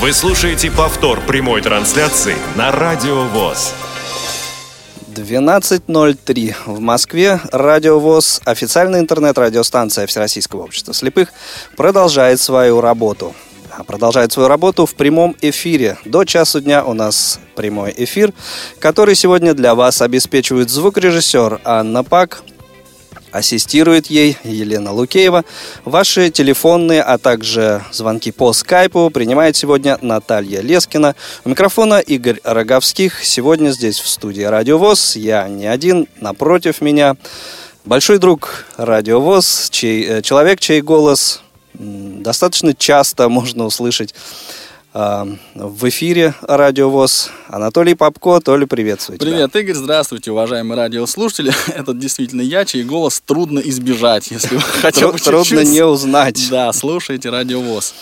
Вы слушаете повтор прямой трансляции на Радио ВОЗ. 12.03 в Москве. Радио ВОЗ, официальная интернет-радиостанция Всероссийского общества слепых, продолжает свою работу. Продолжает свою работу в прямом эфире. До часу дня у нас прямой эфир, который сегодня для вас обеспечивает звукорежиссер Анна Пак, Ассистирует ей Елена Лукеева. Ваши телефонные, а также звонки по скайпу принимает сегодня Наталья Лескина. У микрофона Игорь Роговских. Сегодня здесь в студии Радио ВОЗ. Я не один, напротив меня. Большой друг Радио ВОЗ, чей, э, человек, чей голос достаточно часто можно услышать в эфире Радио ВОЗ. Анатолий Попко, Толя, приветствую тебя. Привет, Игорь, здравствуйте, уважаемые радиослушатели. Это действительно я, чей голос трудно избежать, если вы хотя бы Трудно не узнать. Да, слушайте Радио ВОЗ.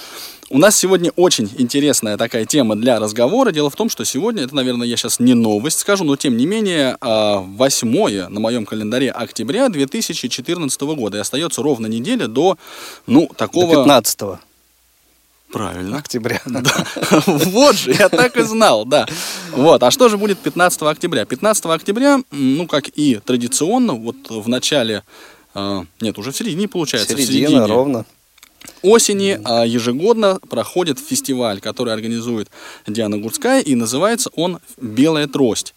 У нас сегодня очень интересная такая тема для разговора. Дело в том, что сегодня, это, наверное, я сейчас не новость скажу, но тем не менее, 8 а, на моем календаре октября 2014 года. И остается ровно неделя до, ну, такого... До 15 -го. Правильно. Октября. Да. Вот же, я так и знал, да. Вот, а что же будет 15 октября? 15 октября, ну, как и традиционно, вот в начале, э, нет, уже в середине получается. Середина, в середине ровно. Осени а ежегодно проходит фестиваль, который организует Диана Гурцкая, и называется он «Белая трость».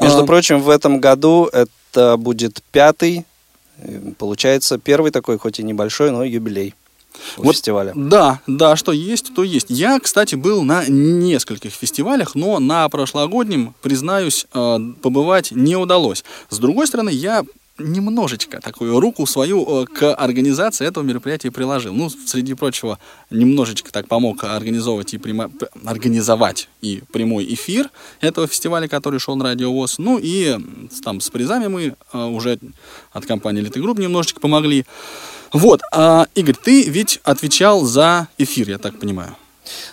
Между а... прочим, в этом году это будет пятый, э, получается, первый такой, хоть и небольшой, но юбилей вот, фестиваля. Да, да, что есть, то есть. Я, кстати, был на нескольких фестивалях, но на прошлогоднем, признаюсь, э, побывать не удалось. С другой стороны, я немножечко такую руку свою э, к организации этого мероприятия приложил. Ну, среди прочего, немножечко так помог организовывать и, прямо, организовать и прямой эфир этого фестиваля, который шел на Радио ВОЗ. Ну и там с призами мы э, уже от компании Элиты Групп немножечко помогли. Вот, а, Игорь, ты ведь отвечал за эфир, я так понимаю.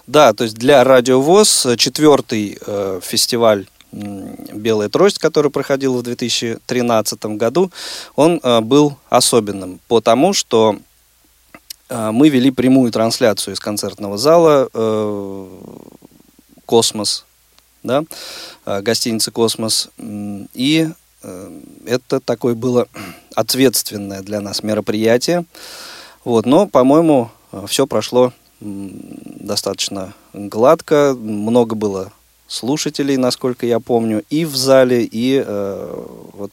Да, то есть для Радио ВОЗ четвертый э, фестиваль «Белая трость», который проходил в 2013 году, он э, был особенным, потому что э, мы вели прямую трансляцию из концертного зала э, «Космос», да, э, гостиницы «Космос», и это такое было ответственное для нас мероприятие. Вот, но, по-моему, все прошло достаточно гладко. Много было слушателей, насколько я помню, и в зале, и э, вот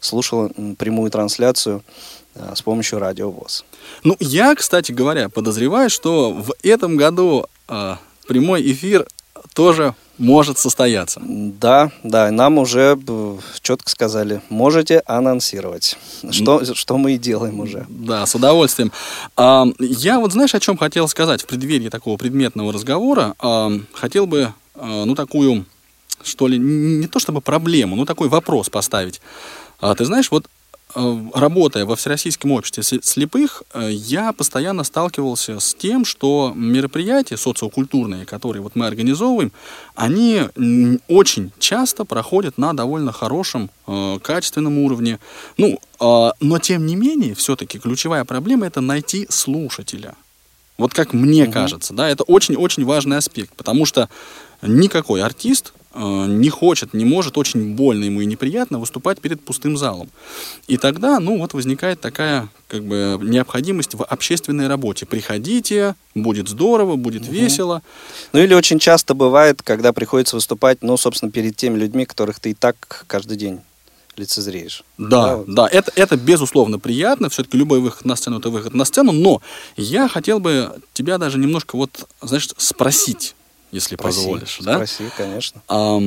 слушал прямую трансляцию э, с помощью радио ВОЗ. Ну, я, кстати говоря, подозреваю, что в этом году э, прямой эфир тоже может состояться. Да, да, нам уже четко сказали, можете анонсировать, что, что мы и делаем уже. Да, с удовольствием. А, я вот знаешь, о чем хотел сказать в преддверии такого предметного разговора? А, хотел бы, а, ну, такую, что ли, не то чтобы проблему, но такой вопрос поставить. Ты знаешь, вот работая во Всероссийском обществе слепых, э, я постоянно сталкивался с тем, что мероприятия социокультурные, которые вот мы организовываем, они очень часто проходят на довольно хорошем, э, качественном уровне. Ну, но тем не менее, все-таки ключевая проблема это найти слушателя. Вот как мне угу. кажется, да, это очень-очень важный аспект, потому что никакой артист Э, не хочет, не может, очень больно ему и неприятно выступать перед пустым залом. И тогда, ну, вот возникает такая, как бы, необходимость в общественной работе. Приходите, будет здорово, будет угу. весело. Ну, или очень часто бывает, когда приходится выступать, ну, собственно, перед теми людьми, которых ты и так каждый день лицезреешь. Да, да, да, это, это безусловно приятно. Все-таки любой выход на сцену это выход на сцену. Но я хотел бы тебя даже немножко вот, знаешь, спросить если спроси, позволишь. Да? Спроси, конечно. А,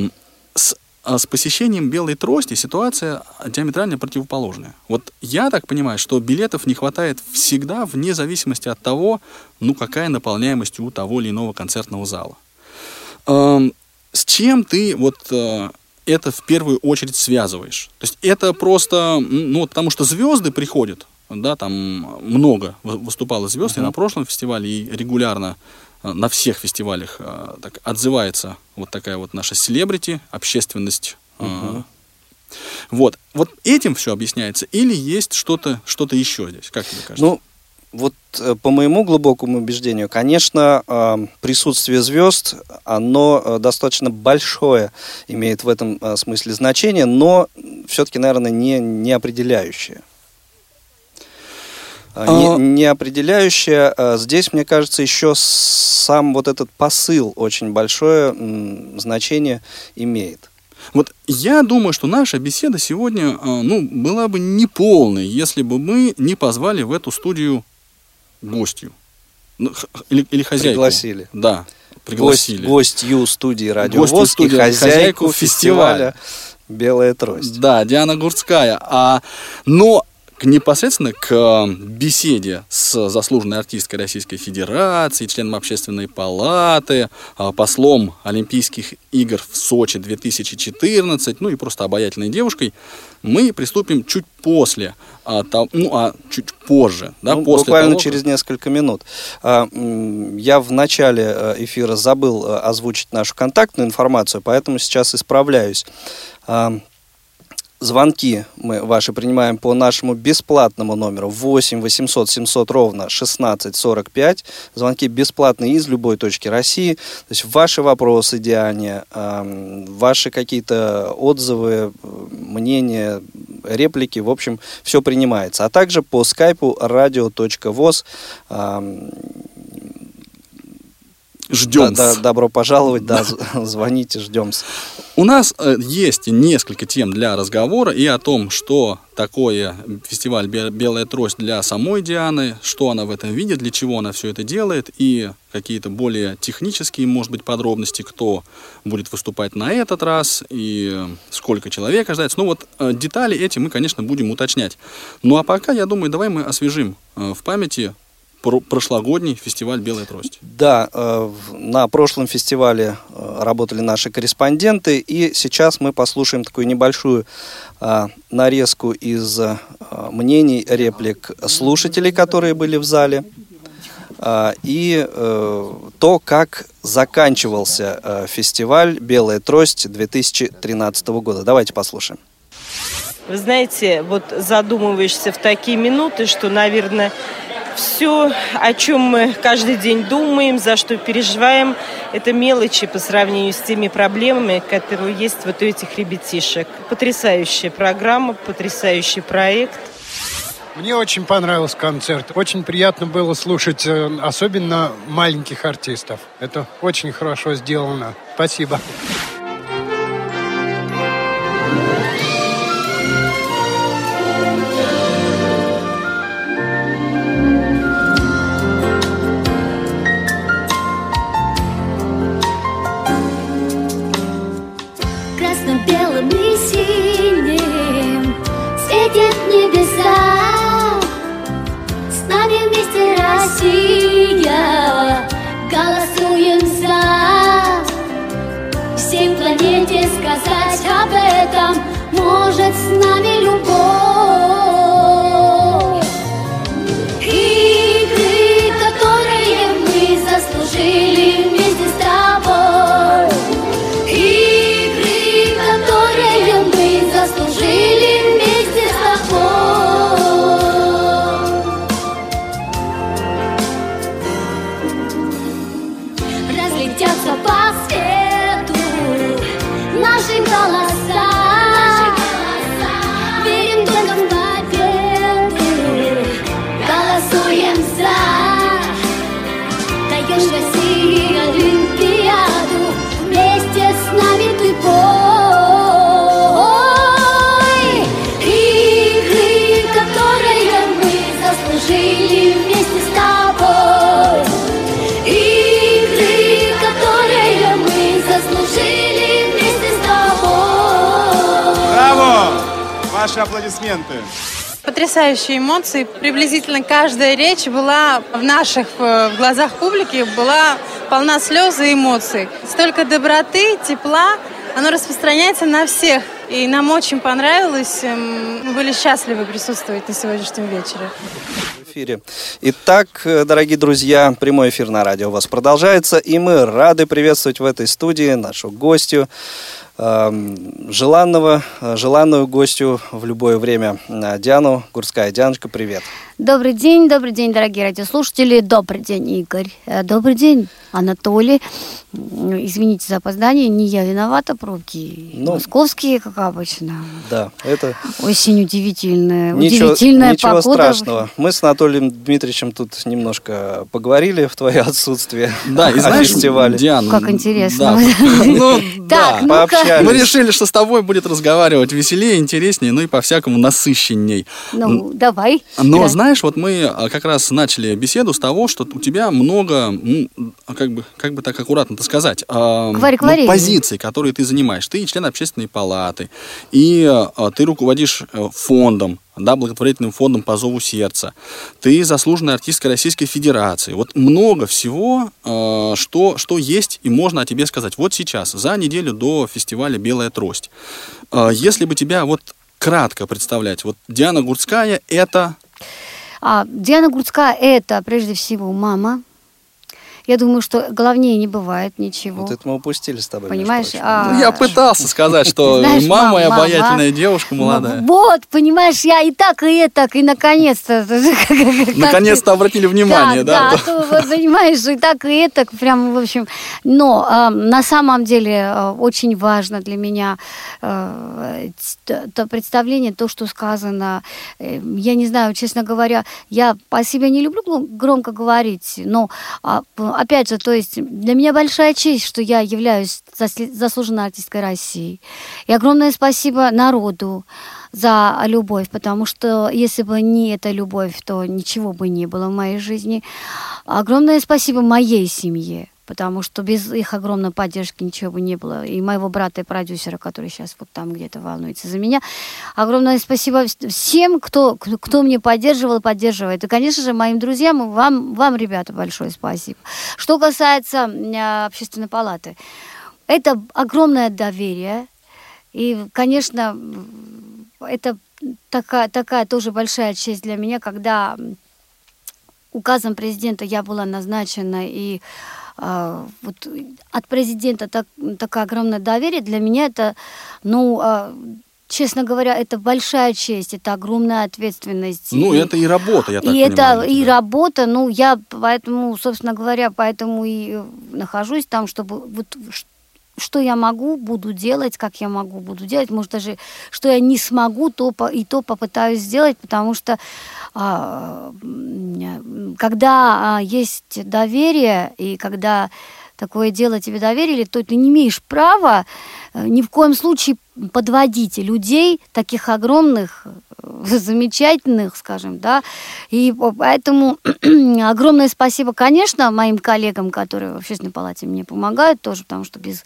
с, а с посещением белой трости ситуация диаметрально противоположная. Вот я так понимаю, что билетов не хватает всегда, вне зависимости от того, ну, какая наполняемость у того или иного концертного зала. А, с чем ты вот а, это в первую очередь связываешь? То есть это просто, ну, потому что звезды приходят, да, там много выступало звезд uh-huh. и на прошлом фестивале, и регулярно Э, на всех фестивалях э, так, отзывается вот такая вот наша селебрити, общественность. Угу. Вот. Вот этим все объясняется или есть что-то что еще здесь, как тебе кажется? Ну, вот э, по моему глубокому убеждению, конечно, э, присутствие звезд, оно э, достаточно большое имеет в этом смысле значение, но все-таки, наверное, не, не определяющее. Не, а не определяющее. Здесь, мне кажется, еще сам вот этот посыл очень большое значение имеет. Вот я думаю, что наша беседа сегодня ну, была бы неполной, если бы мы не позвали в эту студию гостью. Ну, или, или хозяйку. Пригласили. Да, пригласили. Гость, гостью студии «Радио ВОЗ» и хозяйку, хозяйку фестиваля «Белая трость». Да, Диана Гурцкая. А, но к, непосредственно к э, беседе с заслуженной артисткой Российской Федерации, членом Общественной палаты, э, послом Олимпийских игр в Сочи 2014, ну и просто обаятельной девушкой, мы приступим чуть после, а, там, ну а чуть позже, да, ну, после буквально того, через несколько минут. А, я в начале э, эфира забыл озвучить нашу контактную информацию, поэтому сейчас исправляюсь. Звонки мы ваши принимаем по нашему бесплатному номеру 8 800 700 ровно 1645. Звонки бесплатные из любой точки России. То есть ваши вопросы, Диане, ваши какие-то отзывы, мнения, реплики, в общем, все принимается. А также по скайпу radio.voz Ждем. Да, да, добро пожаловать, да, звоните, ждем. У нас э, есть несколько тем для разговора и о том, что такое фестиваль «Белая трость» для самой Дианы, что она в этом видит, для чего она все это делает, и какие-то более технические, может быть, подробности, кто будет выступать на этот раз, и сколько человек ожидается. Ну вот э, детали эти мы, конечно, будем уточнять. Ну а пока, я думаю, давай мы освежим э, в памяти прошлогодний фестиваль «Белая трость». Да, э, на прошлом фестивале э, работали наши корреспонденты, и сейчас мы послушаем такую небольшую э, нарезку из мнений, реплик слушателей, которые были в зале, и то, как заканчивался фестиваль «Белая трость» 2013 года. Давайте послушаем. Вы знаете, вот задумываешься в такие минуты, что, наверное, все, о чем мы каждый день думаем, за что переживаем, это мелочи по сравнению с теми проблемами, которые есть вот у этих ребятишек. Потрясающая программа, потрясающий проект. Мне очень понравился концерт. Очень приятно было слушать, э, особенно маленьких артистов. Это очень хорошо сделано. Спасибо. Россия, голосуем за Всей планете сказать об этом может с нами любовь. Ваши аплодисменты. Потрясающие эмоции. Приблизительно каждая речь была в наших в глазах публики была полна слез и эмоций. Столько доброты, тепла, оно распространяется на всех. И нам очень понравилось. Эм, мы были счастливы присутствовать на сегодняшнем вечере. В эфире. Итак, дорогие друзья, прямой эфир на радио у вас продолжается, и мы рады приветствовать в этой студии нашу гостью, желанного, желанную гостю в любое время э, Диану Гурская. Дианочка, привет. Добрый день, добрый день, дорогие радиослушатели. Добрый день, Игорь. Э, добрый день, Анатолий. Извините за опоздание, не я виновата, пробки ну, московские, как обычно. Да, это... Осень удивительная, ничего, удивительная ничего погода. страшного. Мы с Анатолием Дмитриевичем тут немножко поговорили в твое отсутствие. Да, и знаешь, фестивале. Диана, как интересно. Ну, да, пообщались. Мы решили, что с тобой будет разговаривать веселее, интереснее, ну и по-всякому насыщенней. Ну, давай. Но знаешь, вот мы а, как раз начали беседу с того, что у тебя много, ну, как бы, как бы так аккуратно это сказать, э, ну, позиций, которые ты занимаешь. Ты член общественной палаты, и э, ты руководишь э, фондом, да, благотворительным фондом по зову сердца. Ты заслуженная артистка Российской Федерации. Вот много всего, э, что, что есть и можно о тебе сказать. Вот сейчас, за неделю до фестиваля «Белая трость». Э, если бы тебя вот кратко представлять, вот Диана Гурцкая – это а, Диана Гурцкая – это, прежде всего, мама, я думаю, что главнее не бывает ничего. Вот это мы упустили с тобой. Понимаешь? А... Ну, я пытался сказать, что Знаешь, мама, и обаятельная девушка молодая. Вот, понимаешь, я и так, и это, и наконец-то. Наконец-то обратили внимание, да? Да, да, вот, понимаешь, и так, и это, прям, в общем. Но на самом деле э, очень важно для меня э, то представление, то, что сказано. Э, я не знаю, честно говоря, я по себе не люблю громко говорить, но а, опять же, то есть для меня большая честь, что я являюсь заслуженной артисткой России. И огромное спасибо народу за любовь, потому что если бы не эта любовь, то ничего бы не было в моей жизни. Огромное спасибо моей семье, потому что без их огромной поддержки ничего бы не было. И моего брата и продюсера, который сейчас вот там где-то волнуется за меня. Огромное спасибо всем, кто, кто мне поддерживал и поддерживает. И, конечно же, моим друзьям, вам, вам, ребята, большое спасибо. Что касается э, общественной палаты, это огромное доверие. И, конечно, это такая, такая тоже большая честь для меня, когда указом президента я была назначена и а, вот от президента так, такое огромное доверие, для меня это, ну, а, честно говоря, это большая честь, это огромная ответственность. Ну, и, это и работа, я так и понимаю. Это и работа, ну, я поэтому, собственно говоря, поэтому и нахожусь там, чтобы вот что я могу, буду делать, как я могу, буду делать. Может, даже что я не смогу, то и то попытаюсь сделать, потому что а, когда а, есть доверие, и когда такое дело тебе доверили, то ты не имеешь права э, ни в коем случае подводить людей, таких огромных, э, замечательных, скажем, да, и поэтому огромное спасибо, конечно, моим коллегам, которые в общественной палате мне помогают тоже, потому что без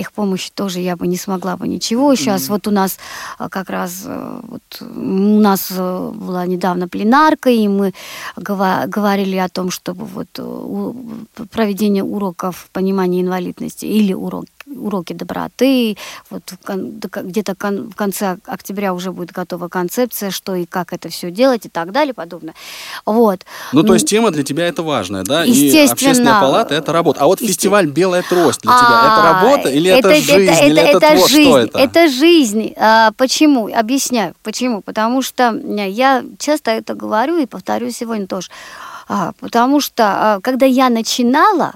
их помощи тоже я бы не смогла бы ничего. Сейчас mm-hmm. вот у нас а, как раз э, вот, у нас э, была недавно пленарка, и мы говорили о том, чтобы вот э, проведение уроков понимания инвалидности или урок уроки доброты. Вот где-то в конце октября уже будет готова концепция, что и как это все делать и так далее, подобное. Вот. Ну, то есть тема для тебя это важная, да? Естественно. И общественная палата это работа. А вот фестиваль «Белая трость» для тебя это а, работа или это, это жизнь? Это, или это, это, это жизнь. Что это? это жизнь. А, почему? Объясняю. Почему? Потому что я часто это говорю и повторю сегодня тоже. А, потому что а, когда я начинала,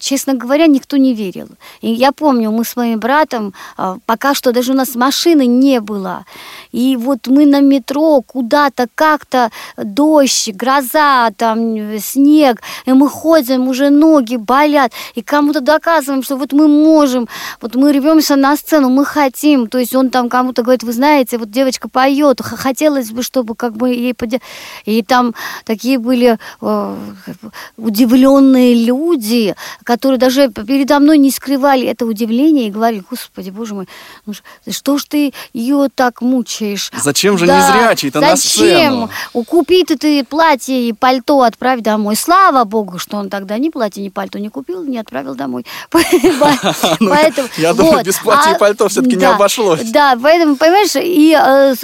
честно говоря, никто не верил. И я помню, мы с моим братом, а, пока что даже у нас машины не было. И вот мы на метро куда-то как-то дождь, гроза, там снег, и мы ходим, уже ноги болят, и кому-то доказываем, что вот мы можем, вот мы рвемся на сцену, мы хотим. То есть он там кому-то говорит, вы знаете, вот девочка поет, хотелось бы, чтобы как бы ей поддержать. И там такие были э, удивленные люди, люди, которые даже передо мной не скрывали это удивление и говорили, господи, боже мой, ну что ж ты ее так мучаешь? Зачем же да, не зрячий-то на сцену? Зачем? Купи ты платье и пальто, отправь домой. Слава богу, что он тогда ни платье, ни пальто не купил, не отправил домой. Ну, я думаю, без платья и а, пальто все-таки не обошлось. Да, поэтому, понимаешь, и э,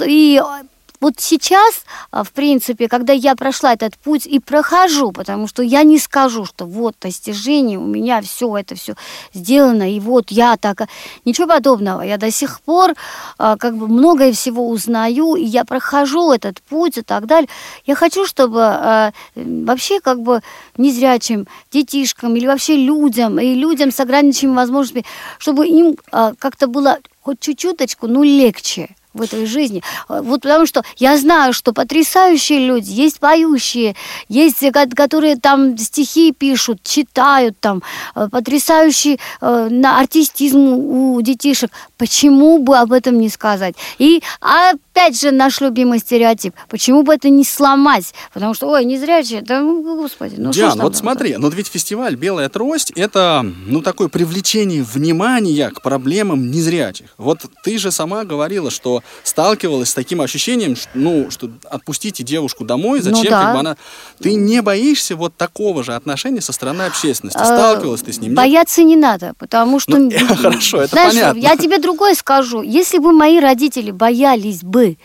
вот сейчас, а, в принципе, когда я прошла этот путь и прохожу, потому что я не скажу, что вот достижение, у меня все это все сделано, и вот я так... Ничего подобного. Я до сих пор а, как бы многое всего узнаю, и я прохожу этот путь и так далее. Я хочу, чтобы а, вообще как бы незрячим детишкам или вообще людям, и людям с ограниченными возможностями, чтобы им как-то было хоть чуть-чуточку, ну, легче в этой жизни. Вот потому что я знаю, что потрясающие люди, есть поющие, есть, которые там стихи пишут, читают там, э, потрясающий э, на артистизм у детишек. Почему бы об этом не сказать? И опять же наш любимый стереотип. Почему бы это не сломать? Потому что, ой, не зрячие, да, ну, господи, ну Диан, вот смотри, но ведь фестиваль «Белая трость» — это, ну, такое привлечение внимания к проблемам незрячих. Вот ты же сама говорила, что сталкивалась с таким ощущением, что, ну, что отпустите девушку домой, ну зачем, ну, да. как бы она... Ты не боишься вот такого же отношения со стороны общественности? А, Сталкивалась ты с ним? Бояться не надо, потому что... Ну, хорошо, это понятно. Я тебе другое скажу. Если бы мои родители боялись бы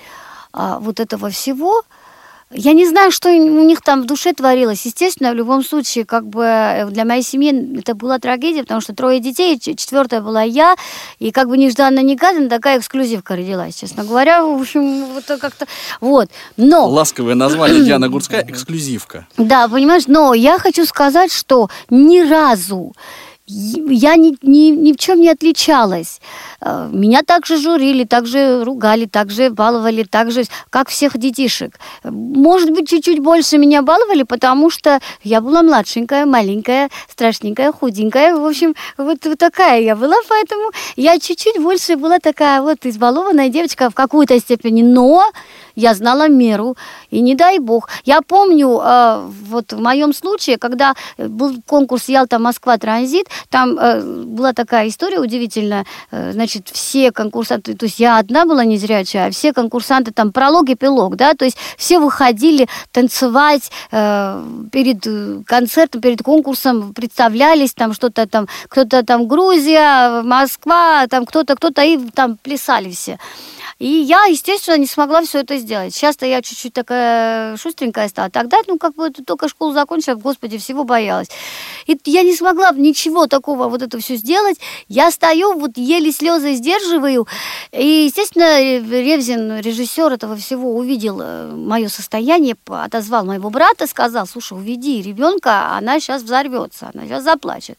а, вот этого всего, я не знаю, что у них там в душе творилось. Естественно, в любом случае, как бы э, для моей семьи это была трагедия, потому что трое детей, четвертая была я, и как бы нежданно-негаданно такая эксклюзивка родилась, честно говоря. В общем, вот как-то... Вот. Но... Ласковое название Диана Гурская – эксклюзивка. Да, понимаешь, но я хочу сказать, что ни разу я ни, ни, ни в чем не отличалась. Э, меня также журили, также ругали, также баловали, также, как всех детишек. Может быть, чуть-чуть больше меня баловали, потому что я была младшенькая, маленькая, страшненькая, худенькая. В общем, вот, вот такая я была, поэтому я чуть-чуть больше была такая вот избалованная девочка в какой-то степени. Но я знала меру, и не дай бог. Я помню, э, вот в моем случае, когда был конкурс Ялта-Москва Транзит, там э, была такая история удивительная, э, значит, все конкурсанты, то есть я одна была незрячая, а все конкурсанты, там, пролог, эпилог, да, то есть все выходили танцевать перед концертом, перед конкурсом, представлялись, там, что-то там, кто-то там Грузия, Москва, там, кто-то, кто-то, и там плясали все. И я, естественно, не смогла все это сделать. Сейчас-то я чуть-чуть такая шустренькая стала. Тогда, ну, как бы только школу закончила, господи, всего боялась. И я не смогла ничего такого вот это все сделать. Я стою, вот еле слезы сдерживаю. И, естественно, Ревзин, режиссер этого всего, увидел э, мое состояние, отозвал моего брата, сказал, слушай, уведи ребенка, она сейчас взорвется, она сейчас заплачет.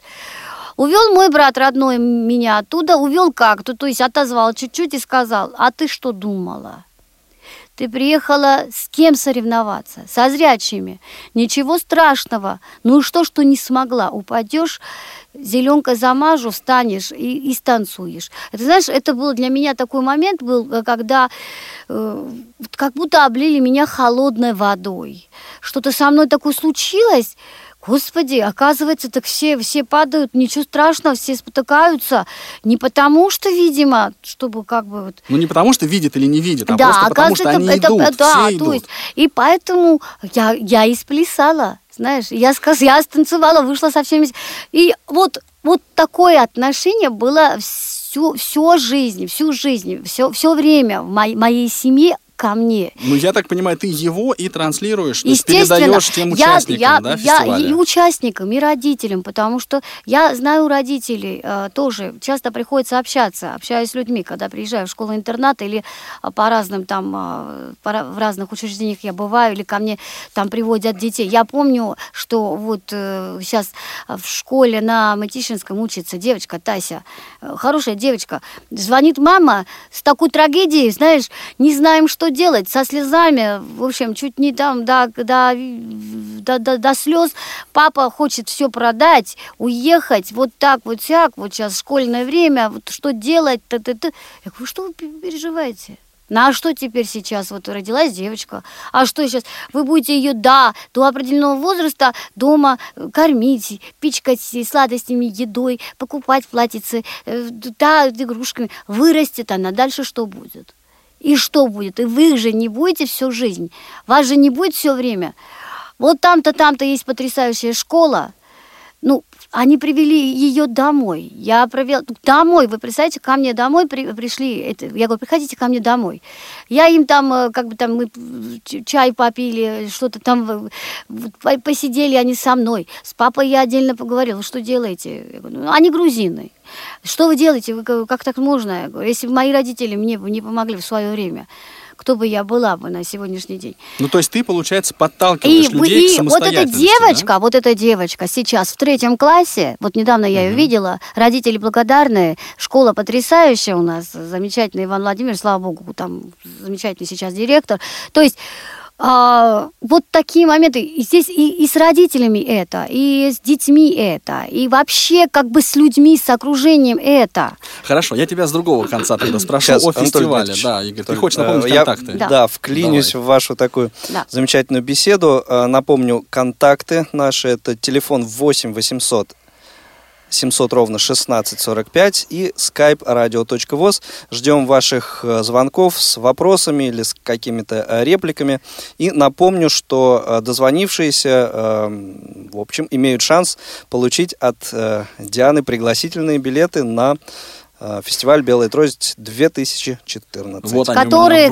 Увел мой брат родной меня оттуда, увел как-то, то есть отозвал чуть-чуть и сказал, а ты что думала? Ты приехала с кем соревноваться? Со зрячими. Ничего страшного. Ну и что, что не смогла? Упадешь, зеленкой замажу, встанешь и, и станцуешь. Это, знаешь, это был для меня такой момент был, когда э, как будто облили меня холодной водой. Что-то со мной такое случилось, Господи, оказывается, так все, все падают, ничего страшного, все спотыкаются. Не потому что, видимо, чтобы как бы вот... Ну, не потому что видят или не видят, а да, просто потому что они это, идут, да, все идут. То есть, и поэтому я, я и сплясала, знаешь. Я, сказ, я станцевала, вышла со всеми... И вот, вот такое отношение было всю, всю жизнь, всю жизнь, все, все время в моей, моей семье ко мне. Ну, я так понимаю, ты его и транслируешь, то есть передаешь тем участникам, я, да, фестиваля? Я и участникам, и родителям, потому что я знаю родителей э, тоже, часто приходится общаться, общаюсь с людьми, когда приезжаю в школу-интернат или э, по разным там, э, по, в разных учреждениях я бываю, или ко мне там приводят детей. Я помню, что вот э, сейчас в школе на Матишинском учится девочка Тася, э, хорошая девочка, звонит мама с такой трагедией, знаешь, не знаем, что что делать со слезами, в общем, чуть не там до, до, до, до, до слез. Папа хочет все продать, уехать, вот так, вот всяк, вот сейчас школьное время, вот что делать, т -т -т. Я говорю, что вы переживаете? Ну а что теперь сейчас? Вот родилась девочка. А что сейчас? Вы будете ее, да, до определенного возраста дома кормить, пичкать сладостями, едой, покупать платьицы, э, да, игрушками. Вырастет она, дальше что будет? И что будет? И вы же не будете всю жизнь. Вас же не будет все время. Вот там-то, там-то есть потрясающая школа. ну, они привели ее домой. Я провел домой. Вы представляете, ко мне домой при, пришли. Это, я говорю, приходите ко мне домой. Я им там, э, как бы там, мы чай попили, что-то там посидели они со мной. С папой я отдельно поговорила, что делаете? Я говорю, ну, они грузины. Что вы делаете? Вы, как так можно? Я говорю, если бы мои родители мне не помогли в свое время кто бы я была бы на сегодняшний день. Ну, то есть ты, получается, подталкиваешь и, людей и к вот эта девочка, да? вот эта девочка сейчас в третьем классе, вот недавно я угу. ее видела, родители благодарные, школа потрясающая у нас, замечательный Иван Владимирович, слава богу, там замечательный сейчас директор. То есть а, вот такие моменты. И здесь и, и с родителями это, и с детьми это, и вообще как бы с людьми, с окружением это. Хорошо, я тебя с другого конца тогда спрошу Сейчас, о фестивале. Да, Игорь, ты хочешь напомнить э, я, контакты? Да, да вклинюсь Давай. в вашу такую да. замечательную беседу. Э, напомню, контакты наши, это телефон 8 800 700 ровно 1645 и skype radio.voz. Ждем ваших э, звонков с вопросами или с какими-то э, репликами. И напомню, что э, дозвонившиеся, в общем, имеют шанс получить от Дианы пригласительные билеты на фестиваль «Белая трость» 2014. Вот который,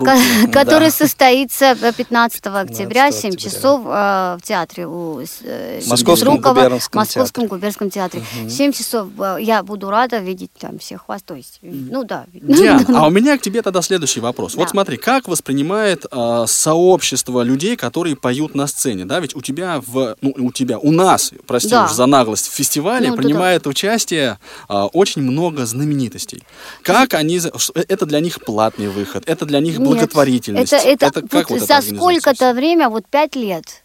который да. состоится 15 октября, 7 октября. часов э, в театре у э, Московском губернском Московском театре. губернском театре. Угу. 7 часов э, я буду рада видеть там всех вас. То есть, ну да. Диан, а у меня к тебе тогда следующий вопрос. Да. Вот смотри, как воспринимает э, сообщество людей, которые поют на сцене? Да, ведь у тебя в, ну, у тебя, у нас, прости да. уж за наглость, в фестивале ну, принимает да, да. участие э, очень много знаменитых знаменитостей. Как они... Это для них платный выход, это для них благотворительность. Нет, это, это, это как вот, вот за сколько-то время, вот пять лет,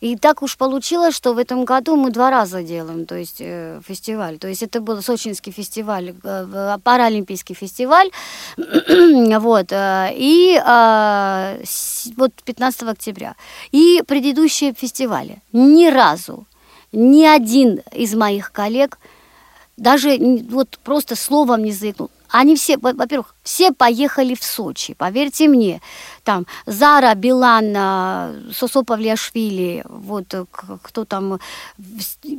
и так уж получилось, что в этом году мы два раза делаем, то есть э, фестиваль. То есть это был Сочинский фестиваль, э, паралимпийский фестиваль, вот, э, и э, вот 15 октября. И предыдущие фестивали. Ни разу ни один из моих коллег даже вот просто словом не заикнул. Они все, во-первых, все поехали в Сочи, поверьте мне. Там Зара, Билан, а, Сосо Павлиашвили, вот э, кто там,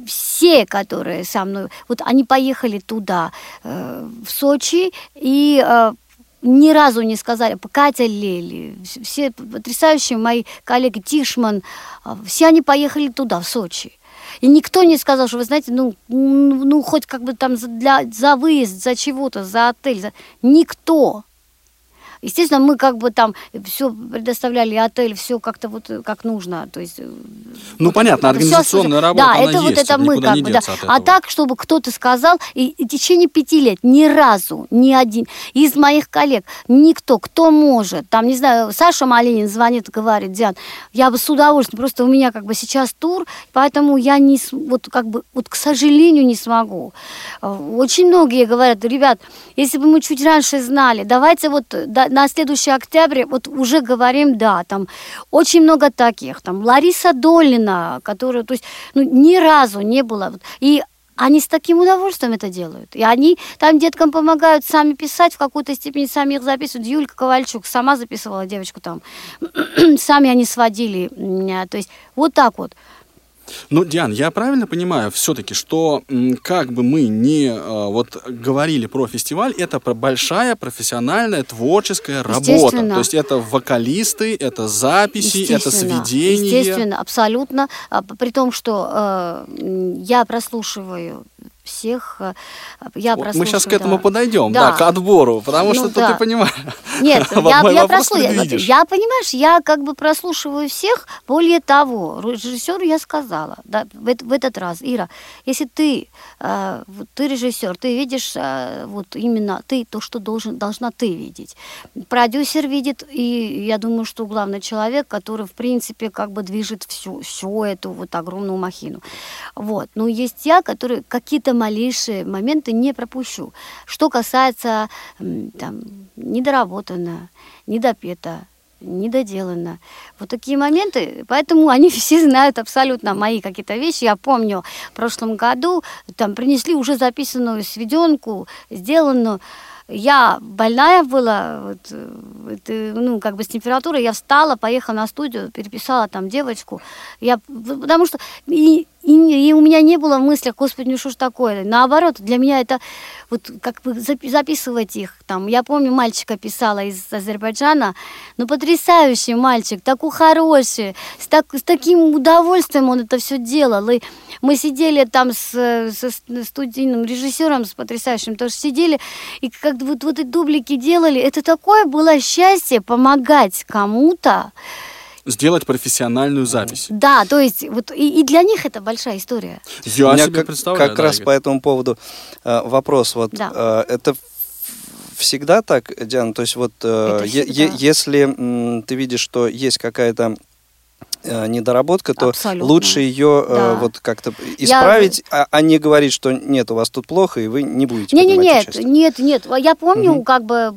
все, которые со мной, вот они поехали туда, э, в Сочи, и э, ни разу не сказали, Катя Лели, все потрясающие мои коллеги, Тишман, все они поехали туда, в Сочи. И никто не сказал, что, вы знаете, ну, ну хоть как бы там для, за выезд, за чего-то, за отель. За... Никто. Естественно, мы как бы там все предоставляли, отель, все как-то вот э, как нужно. То есть, э, ну, понятно, организационная все, работа, Да, это есть, вот это мы как бы, да. А так, чтобы кто-то сказал, и в течение пяти лет ни разу, ни один из моих коллег, никто, кто может, там, не знаю, Саша Малинин звонит, говорит, Диан, я бы с удовольствием, просто у меня как бы сейчас тур, поэтому я не, вот как бы, вот к сожалению не смогу. Э, очень многие говорят, ребят, если бы мы чуть раньше знали, давайте вот, да, на следующий октябрь вот уже говорим, да, там очень много таких, там Лариса Долина, которая, то есть, ну, ни разу не было. И они с таким удовольствием это делают. И они там деткам помогают сами писать, в какой-то степени сами их записывают. Юлька Ковальчук сама записывала девочку там. сами они сводили. То есть вот так вот. Ну, Диан, я правильно понимаю все-таки, что как бы мы не э, вот говорили про фестиваль, это большая профессиональная творческая работа. То есть это вокалисты, это записи, это сведения. Естественно, абсолютно. А, при том, что э, я прослушиваю всех э, я Мы сейчас к этому да. подойдем, да. да, к отбору, потому ну, что да. ты понимаешь. Нет, я, я, прослу... я, понимаешь, я как бы прослушиваю всех. Более того, режиссеру я сказала да, в, в этот раз, Ира, если ты, э, ты режиссер, ты видишь э, вот именно ты то, что должен, должна ты видеть. Продюсер видит, и я думаю, что главный человек, который, в принципе, как бы движет всю, всю эту вот огромную махину. Вот. Но есть я, который какие-то малейшие моменты не пропущу. Что касается там, недоработано, недопето, недоделано. Вот такие моменты, поэтому они все знают абсолютно мои какие-то вещи. Я помню, в прошлом году там принесли уже записанную сведенку, сделанную я больная была, вот, это, ну, как бы с температурой, я встала, поехала на студию, переписала там девочку. Я, потому что и, и, и у меня не было в мыслях, господи, ну что ж такое. Наоборот, для меня это вот как бы записывать их. Там, я помню, мальчика писала из Азербайджана, ну потрясающий мальчик, такой хороший, с, так, с таким удовольствием он это все делал. И мы сидели там с, со студийным режиссером, с потрясающим, тоже сидели, и как вот, вот эти дублики делали. Это такое было счастье помогать кому-то, сделать профессиональную запись. Да, то есть вот и, и для них это большая история. Я У меня себе как, представляю. как да, раз Игорь. по этому поводу э, вопрос. Вот Да. э, это всегда так, Диана? То есть вот э, е- е- если м, ты видишь, что есть какая-то недоработка, то Абсолютно. лучше ее э, Да. вот как-то исправить, а, а не говорить, что нет, у вас тут плохо, и вы не будете Не, не, нет, участие. нет, нет. Я помню, Мгм. как бы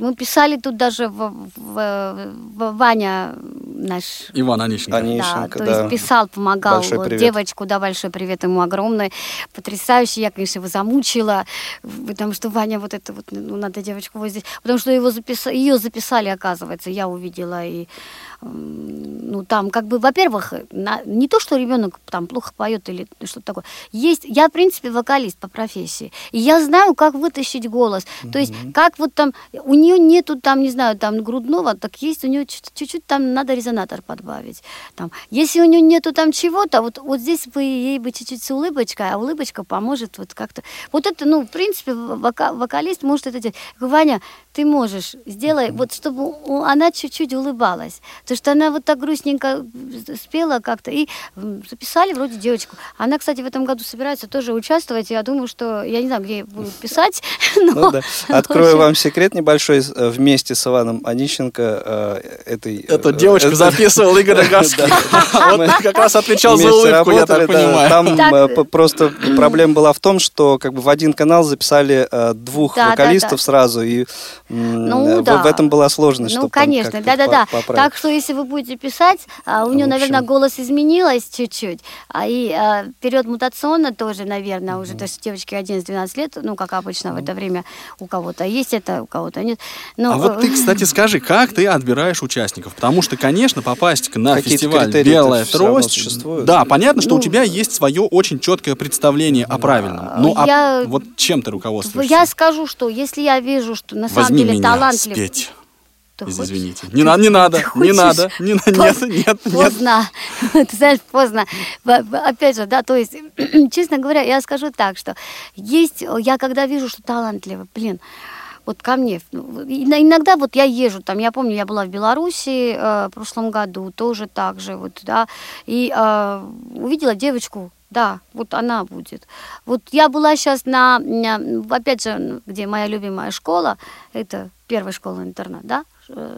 мы писали тут даже в, в- в- Ваня наш. Иван Онищенко. Они- Да, Онищенко, то да. есть писал, помогал Большой вот привет. девочку, да, большой привет ему огромный, потрясающий, я, конечно, его замучила, потому что Ваня вот это вот, ну, надо девочку вот здесь, потому что его записали, ее записали, оказывается, я увидела, и, ну, там, как бы, во-первых, на- не то, что ребенок там плохо поет или что-то такое, есть, я, в принципе, вокалист по профессии, и я знаю, как вытащить голос, то есть, как вот там, у нее нету там, не знаю, там, грудного, так есть у нее чуть-чуть там надо резонатор подбавить, там, если у нее нету там чего-то, вот, вот здесь бы ей бы чуть-чуть с улыбочкой, а улыбочка поможет вот как-то, вот это, ну, в принципе, вока- вокалист может это делать. Ваня, ты можешь, сделай, вот чтобы она чуть-чуть улыбалась, потому что она вот так грустненько спела как-то, и записали вроде девочку. Она, кстати, в этом году собирается тоже участвовать, я думаю, что, я не знаю, где будут писать, но... Ну да. Открою вам секрет небольшой. э, Вместе с Иваном Онищенко э, этой... Эту э, девочку э, записывал Игорь. Вот как раз отвечал за вместе улыбку, я работали, так понимаю. Там просто проблема была в том, что как бы в один канал записали двух вокалистов сразу, и Ну, в- этом была сложность. Ну, конечно, да-да-да. Так что, если вы будете писать, а, у нее, общем. наверное, голос изменилось чуть-чуть. А, и а, период мутационно тоже, наверное, уже, то есть девочки 11-12 лет, ну, как обычно в это время у кого-то есть это, у кого-то нет. Но, А вот ты, кстати, скажи, как ты отбираешь участников? Потому что, конечно, попасть на Какие-то фестиваль «Белая трость», да, понятно, что у Ну, тебя есть свое очень четкое представление о правильном. Ну, а я- вот чем ты руководствуешься? я скажу, что если я вижу, что на самом Возьми деле меня талантлив... спеть. Ты Из- хочешь? Извините. Не, надо, не надо, Ты не надо. Не, на- нет, нет, нет. Поздно. Ты знаешь, поздно. Опять же, да, то есть, честно говоря, я скажу так, что есть, я когда вижу, что талантливо, блин, вот ко мне, ну, ин- иногда вот я езжу, там, я помню, я была в Беларуси э, в прошлом году, тоже так же, вот, да, и э, увидела девочку, да, вот она будет. Вот я была сейчас на, на- опять же, где моя любимая школа, это первая школа-интернат, да, Ш-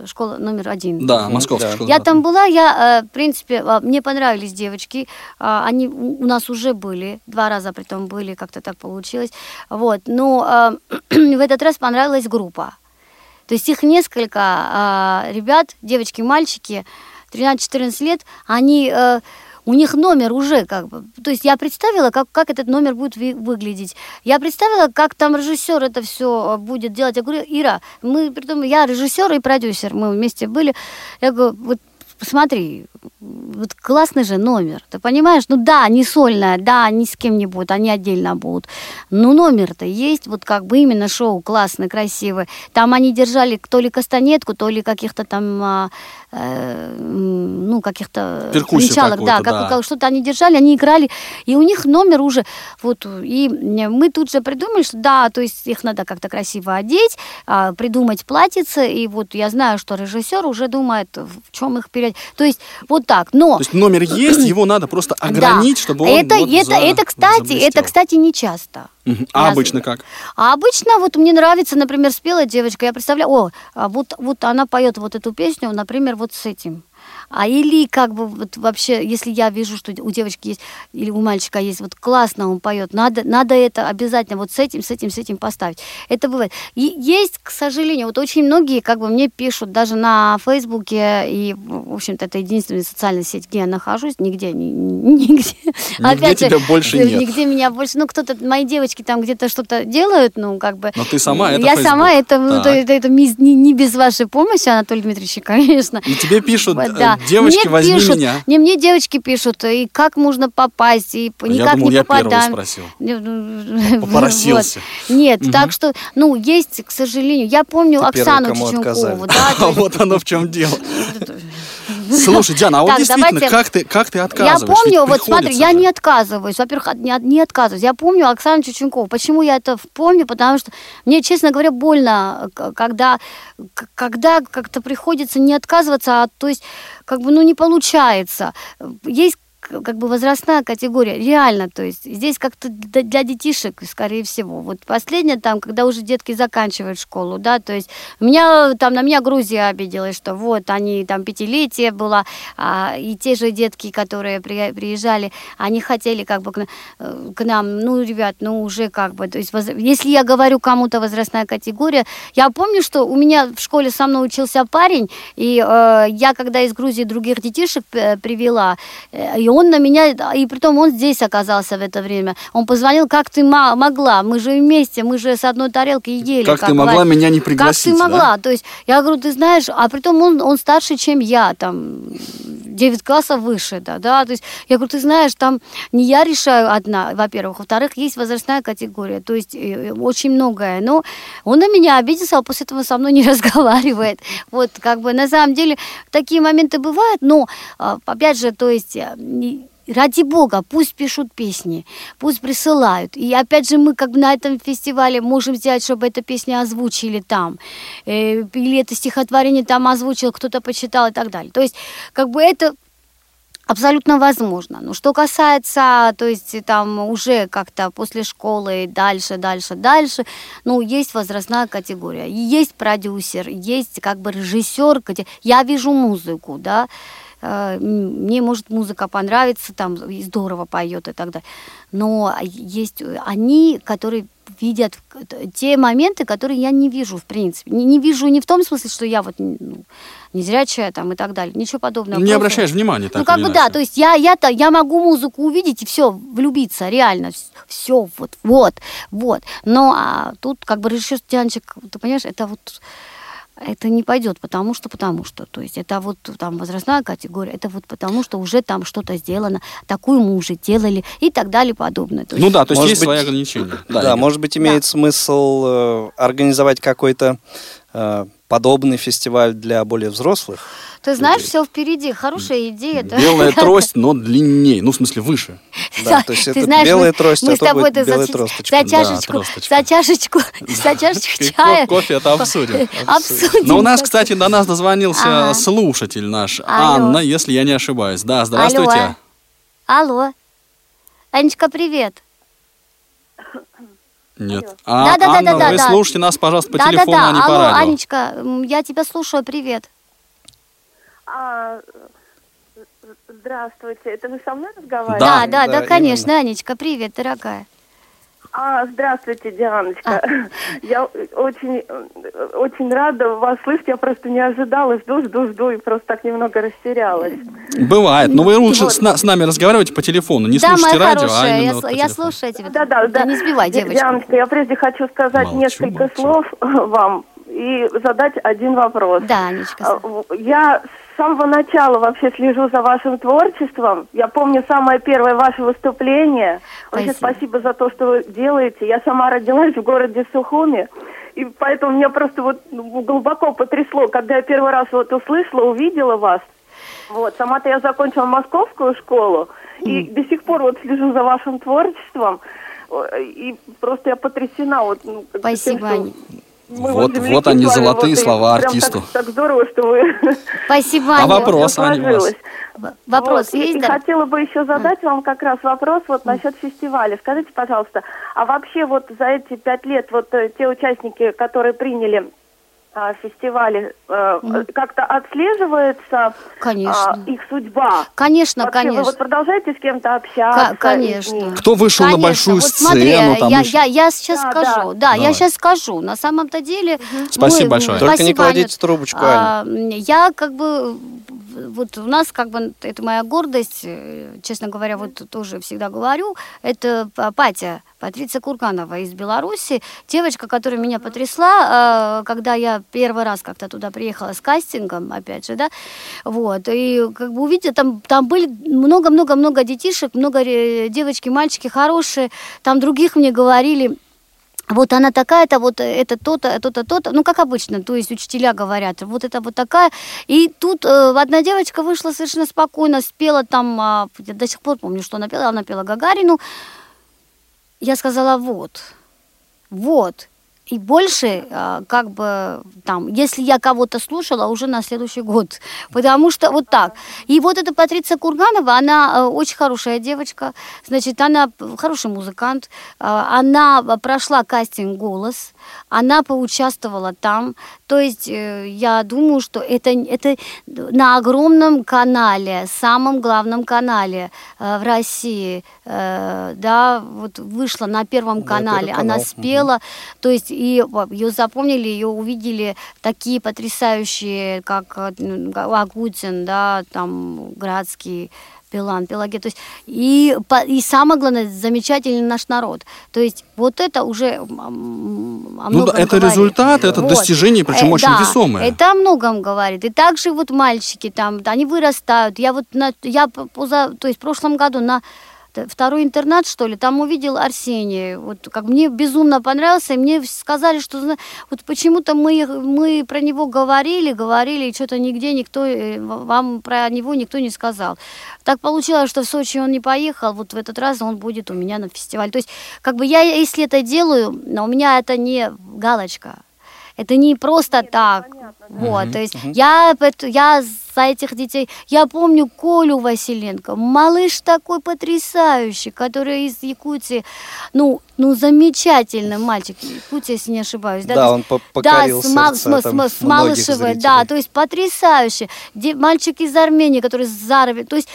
школа номер один. Да, московская да. школа. Я там была, я, э, в принципе, э, мне понравились девочки, а, они у нас уже были, два раза при том были, как-то так получилось, вот, но э, в этот раз понравилась группа, то есть их несколько а, ребят, девочки, мальчики, 13-14 лет, они, э, у них номер уже как бы, то есть я представила, как, как этот номер будет ви- выглядеть. Я представила, как там режиссер это все будет делать. Я говорю, Ира, мы, притом я режиссер и продюсер, мы вместе были. Я говорю, вот посмотри, вот классный же номер, ты понимаешь? Ну да, не сольная, да, ни с кем не будет, они отдельно будут. Но номер-то есть, вот как бы именно шоу классный, красивый. Там они держали то ли кастанетку, то ли каких-то там, а, э, ну, каких-то кричалок, да, как, да. что-то они держали, они играли, и у них номер уже, вот, и мы тут же придумали, что да, то есть их надо как-то красиво одеть, а, придумать платьице, и вот я знаю, что режиссер уже думает, в чем их переодеть. То есть вот так, но... То есть номер есть, его надо просто огранить, Да. чтобы он это, вот это, за- это, кстати, заблестел. это, кстати, не часто. А Я обычно как? А обычно вот мне нравится, например, спела девочка, я представляю, о, а вот, вот она поет вот эту песню, например, вот с этим. А или как бы вот вообще, если я вижу, что у девочки есть, или у мальчика есть, вот классно он поет, надо, надо это обязательно вот с этим, с этим, с этим поставить. Это бывает. И есть, к сожалению, вот очень многие как бы мне пишут даже на Фейсбуке, и, в общем-то, это единственная социальная сеть, где я нахожусь, нигде, ни- ни- нигде. Нигде тебя больше э, нет. Нигде меня больше, ну, кто-то, мои девочки там где-то что-то делают, ну, как бы. Но ты сама, это Я Facebook. сама, это, ну, это, это, это не, не без вашей помощи, Анатолий Дмитриевич, конечно. И тебе пишут, э, да. Девочки, мне возьми пишут, меня. Не мне девочки пишут, и как можно попасть, и Я никак думал, не я первый попадаем. спросил. Ну, Попросился. вот. Нет, так что, ну, есть, к сожалению. Я помню Ты Оксану. Чеченкову, да, А вот оно в чем дело. Слушай, Диана, а вот Так, действительно, давайте- как ты, как ты Я отказываешь? помню, Ведь вот смотри, я не отказываюсь. Во-первых, не, от- не отказываюсь. Я помню Оксану Чеченкову. Почему я это помню? Потому что мне, честно говоря, больно, когда, когда как-то приходится не отказываться, а то есть как бы, ну, не получается. Есть как бы возрастная категория, реально, то есть здесь как-то для детишек, скорее всего. Вот последнее там, когда уже детки заканчивают школу, да, то есть меня там на меня Грузия обиделась, что вот они там пятилетие было, а, и те же детки, которые при- приезжали, они хотели как бы к, э, к нам, ну, ребят, ну, уже как бы, то есть воз- если я говорю кому-то возрастная категория, я помню, что у меня в школе со мной учился парень, и э, я когда из Грузии других детишек э, привела, э, и он на меня, и притом он здесь оказался в это время, он позвонил, как ты могла, мы же вместе, мы же с одной тарелки едели. Как ты могла меня не пригласить, Как ты да? могла? То есть я говорю, ты знаешь, а притом он, он старше, чем я, там, 9 классов выше, да, да, то есть я говорю, ты знаешь, там не я решаю одна, во-первых, во-вторых, есть возрастная категория, то есть э, очень многое, но он на меня обиделся, а после этого со мной не разговаривает, вот, как бы, на самом деле, такие моменты бывают, но, а, опять же, то есть, э, Ради бога, пусть пишут песни, пусть присылают. И опять же, мы как бы на этом фестивале можем сделать, чтобы эту песню озвучили там. Э, или это стихотворение там озвучил, кто-то почитал и так далее. То есть, как бы это абсолютно возможно. Но что касается, то есть там уже как-то после школы дальше, дальше, дальше, ну, есть возрастная категория, есть продюсер, есть как бы режиссер, я вижу музыку, да, мне может музыка понравится, там здорово поет и так далее. Но есть они, которые видят те моменты, которые я не вижу, в принципе. Не, не вижу не в том смысле, что я вот ну, не зрячая там и так далее. Ничего подобного. Не Просто- обращаешь внимания, так ну, как бы да, иначе. то есть я, я-то, я могу музыку увидеть и все, влюбиться, реально, все, вот, вот, вот. Но а, тут как бы режиссер Тянчик, ты понимаешь, это вот, это не пойдет, потому что, потому что, то есть это вот там возрастная категория, это вот потому что уже там что-то сделано, такую мы уже делали и так далее подобное. То Ну есть- да, то есть Может есть быть, свои ограничения. Да, Игорь. может быть, имеет смысл э, организовать какой-то э, подобный фестиваль для более взрослых. Ты знаешь, все впереди, хорошая идея. да. Белая трость, но длиннее, ну, в смысле, выше. Да, то есть Ты это знаешь, белая мы- трость, мы а с то тобой это белая за, тросточка. за Да, чашечку, тросточка. за чашечку, за чашечку чая. ко- кофе это обсудим. Обсудим. Но у нас, кстати, до нас дозвонился Ага. слушатель наш, Алло. Анна, если я не ошибаюсь. Да, здравствуйте. Алло. Алло. Анечка, привет. Нет. А, Да-да-да-да-да, Анна, вы да. слушайте нас, пожалуйста, по телефону, Да-да-да. а не по Алло, радио. Анечка, я тебя слушаю, привет. А, здравствуйте, это вы со мной разговариваете? Да. Да, да, да, да, конечно, Анечка, привет, дорогая. А, здравствуйте, Дианочка. Я очень, э, очень рада вас слышать. Я просто не ожидала, жду, жду, жду, и просто так немного растерялась. Бывает. Но вы лучше Вот. с, на- с нами разговаривайте по телефону. Не да, слушайте моя радио, хорошая, а я, именно с- вот по я слушаю тебя. Да, да, да. не сбивай девочку. Дианочка, я прежде хочу сказать Молчу, несколько молчу. слов вам и задать один вопрос. Да, Анечка. А, в- Я с самого начала вообще слежу за вашим творчеством. Я помню самое первое ваше выступление. Вообще Спасибо. спасибо за то, что вы делаете. Я сама родилась в городе Сухуми. И поэтому меня просто вот ну, глубоко потрясло, когда я первый раз вот услышала, увидела вас. Вот, сама-то я закончила московскую школу, и до сих пор вот слежу за вашим творчеством. И просто я потрясена. Вот, ну, бы тем, Спасибо, что. Мы Вот- земляки вот они, золотые и слова артисту. Так, так здорово, что вы... Спасибо, А Аня. вопрос, всё Аня, у вас? Вопрос Вот, есть, и, да? хотела бы еще задать вам как раз вопрос вот насчет фестиваля. Скажите, пожалуйста, а вообще вот за эти пять лет вот э, те участники, которые приняли а, фестивале, э, как-то отслеживается Конечно. а, их судьба? Конечно, Вообще, конечно. Вы вот продолжаете с кем-то общаться? Ка- конечно. Кто вышел на Конечно. большую вот смотри, сцену? там я, еще? я, я сейчас Да, скажу. да. Да, я сейчас скажу. На самом-то деле... Спасибо мы- большое. Только не Спасибо, кладите Аня. трубочку, А, Я как бы... Вот у нас как бы, это моя гордость, э, честно говоря, вот тоже всегда говорю, это па- патия, Патриция Курганова из Беларуси, девочка, которая меня потрясла, когда я первый раз как-то туда приехала с кастингом, опять же, да, вот, и как бы увидела, там, там были много-много-много детишек, много э, девочки, мальчики хорошие, там других мне говорили, вот она такая-то, вот это то-то, то-то, то-то, ну, как обычно, то есть учителя говорят, вот это вот такая. И тут э, одна девочка вышла совершенно спокойно, спела там, э, я до сих пор помню, что она пела, она пела Гагарину. Я сказала, вот, вот, и больше, а, как бы, там, если я кого-то слушала, уже на следующий год. Потому что вот так. И вот эта Патриция Курганова, она э, очень хорошая девочка, значит, она хороший музыкант, а, она прошла кастинг «Голос», она поучаствовала там. То есть э, я думаю, что это, это на огромном канале, самом главном канале э, в России, да, вот вышла на Первом канале, она спела, то есть и ее запомнили, ее увидели такие потрясающие, как Агутин, да, там, Градский, Пилан, Пелаге, то есть и, и самое главное, замечательный наш народ. То есть вот это уже ну, да, это говорит. результат, это вот. достижение, причем э, очень да, весомое. Это о многом говорит. И также вот мальчики там, они вырастают. Я вот, на, я поза, то есть в прошлом году на второй интернат, что ли, там увидел Арсения. Вот как мне безумно понравился, и мне сказали, что вот почему-то мы, мы про него говорили, говорили, и что-то нигде никто, э, вам про него никто не сказал. Так получилось, что в Сочи он не поехал, вот в этот раз он будет у меня на фестивале. То есть, как бы я, если это делаю, но у меня это не галочка, это не просто Нет, так. Понятно, да. Вот, mm-hmm. то есть mm-hmm. я, я за этих детей. Я помню Колю Василенко, малыш такой потрясающий, который из Якутии, ну, ну замечательный мальчик, Якутия, если не ошибаюсь. Да, да он покорил да, с, с, с, с Малышевой, да, то есть потрясающий. Де, мальчик из Армении, который с Зарове, то есть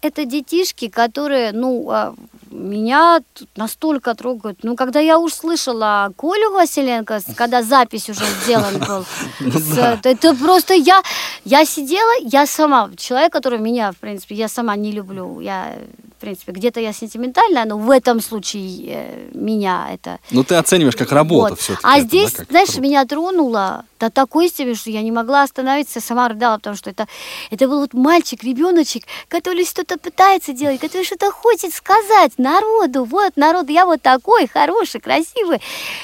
это детишки, которые, ну, меня настолько трогают. Ну, когда я услышала Колю Василенко, когда запись уже сделан был, ну это просто я, я сидела, я сама, человек, который меня, в принципе, я сама не люблю, я принципе, где-то я сентиментальная, но в этом случае э, меня это... Ну, ты оцениваешь как работу вот. все-таки. А это, здесь, да, знаешь, труд. меня тронуло до такой степени, что я не могла остановиться, сама рыдала, потому что это, это был вот мальчик, ребеночек, который что-то пытается делать, который что-то хочет сказать народу, вот, народ, я вот такой, хороший, красивый.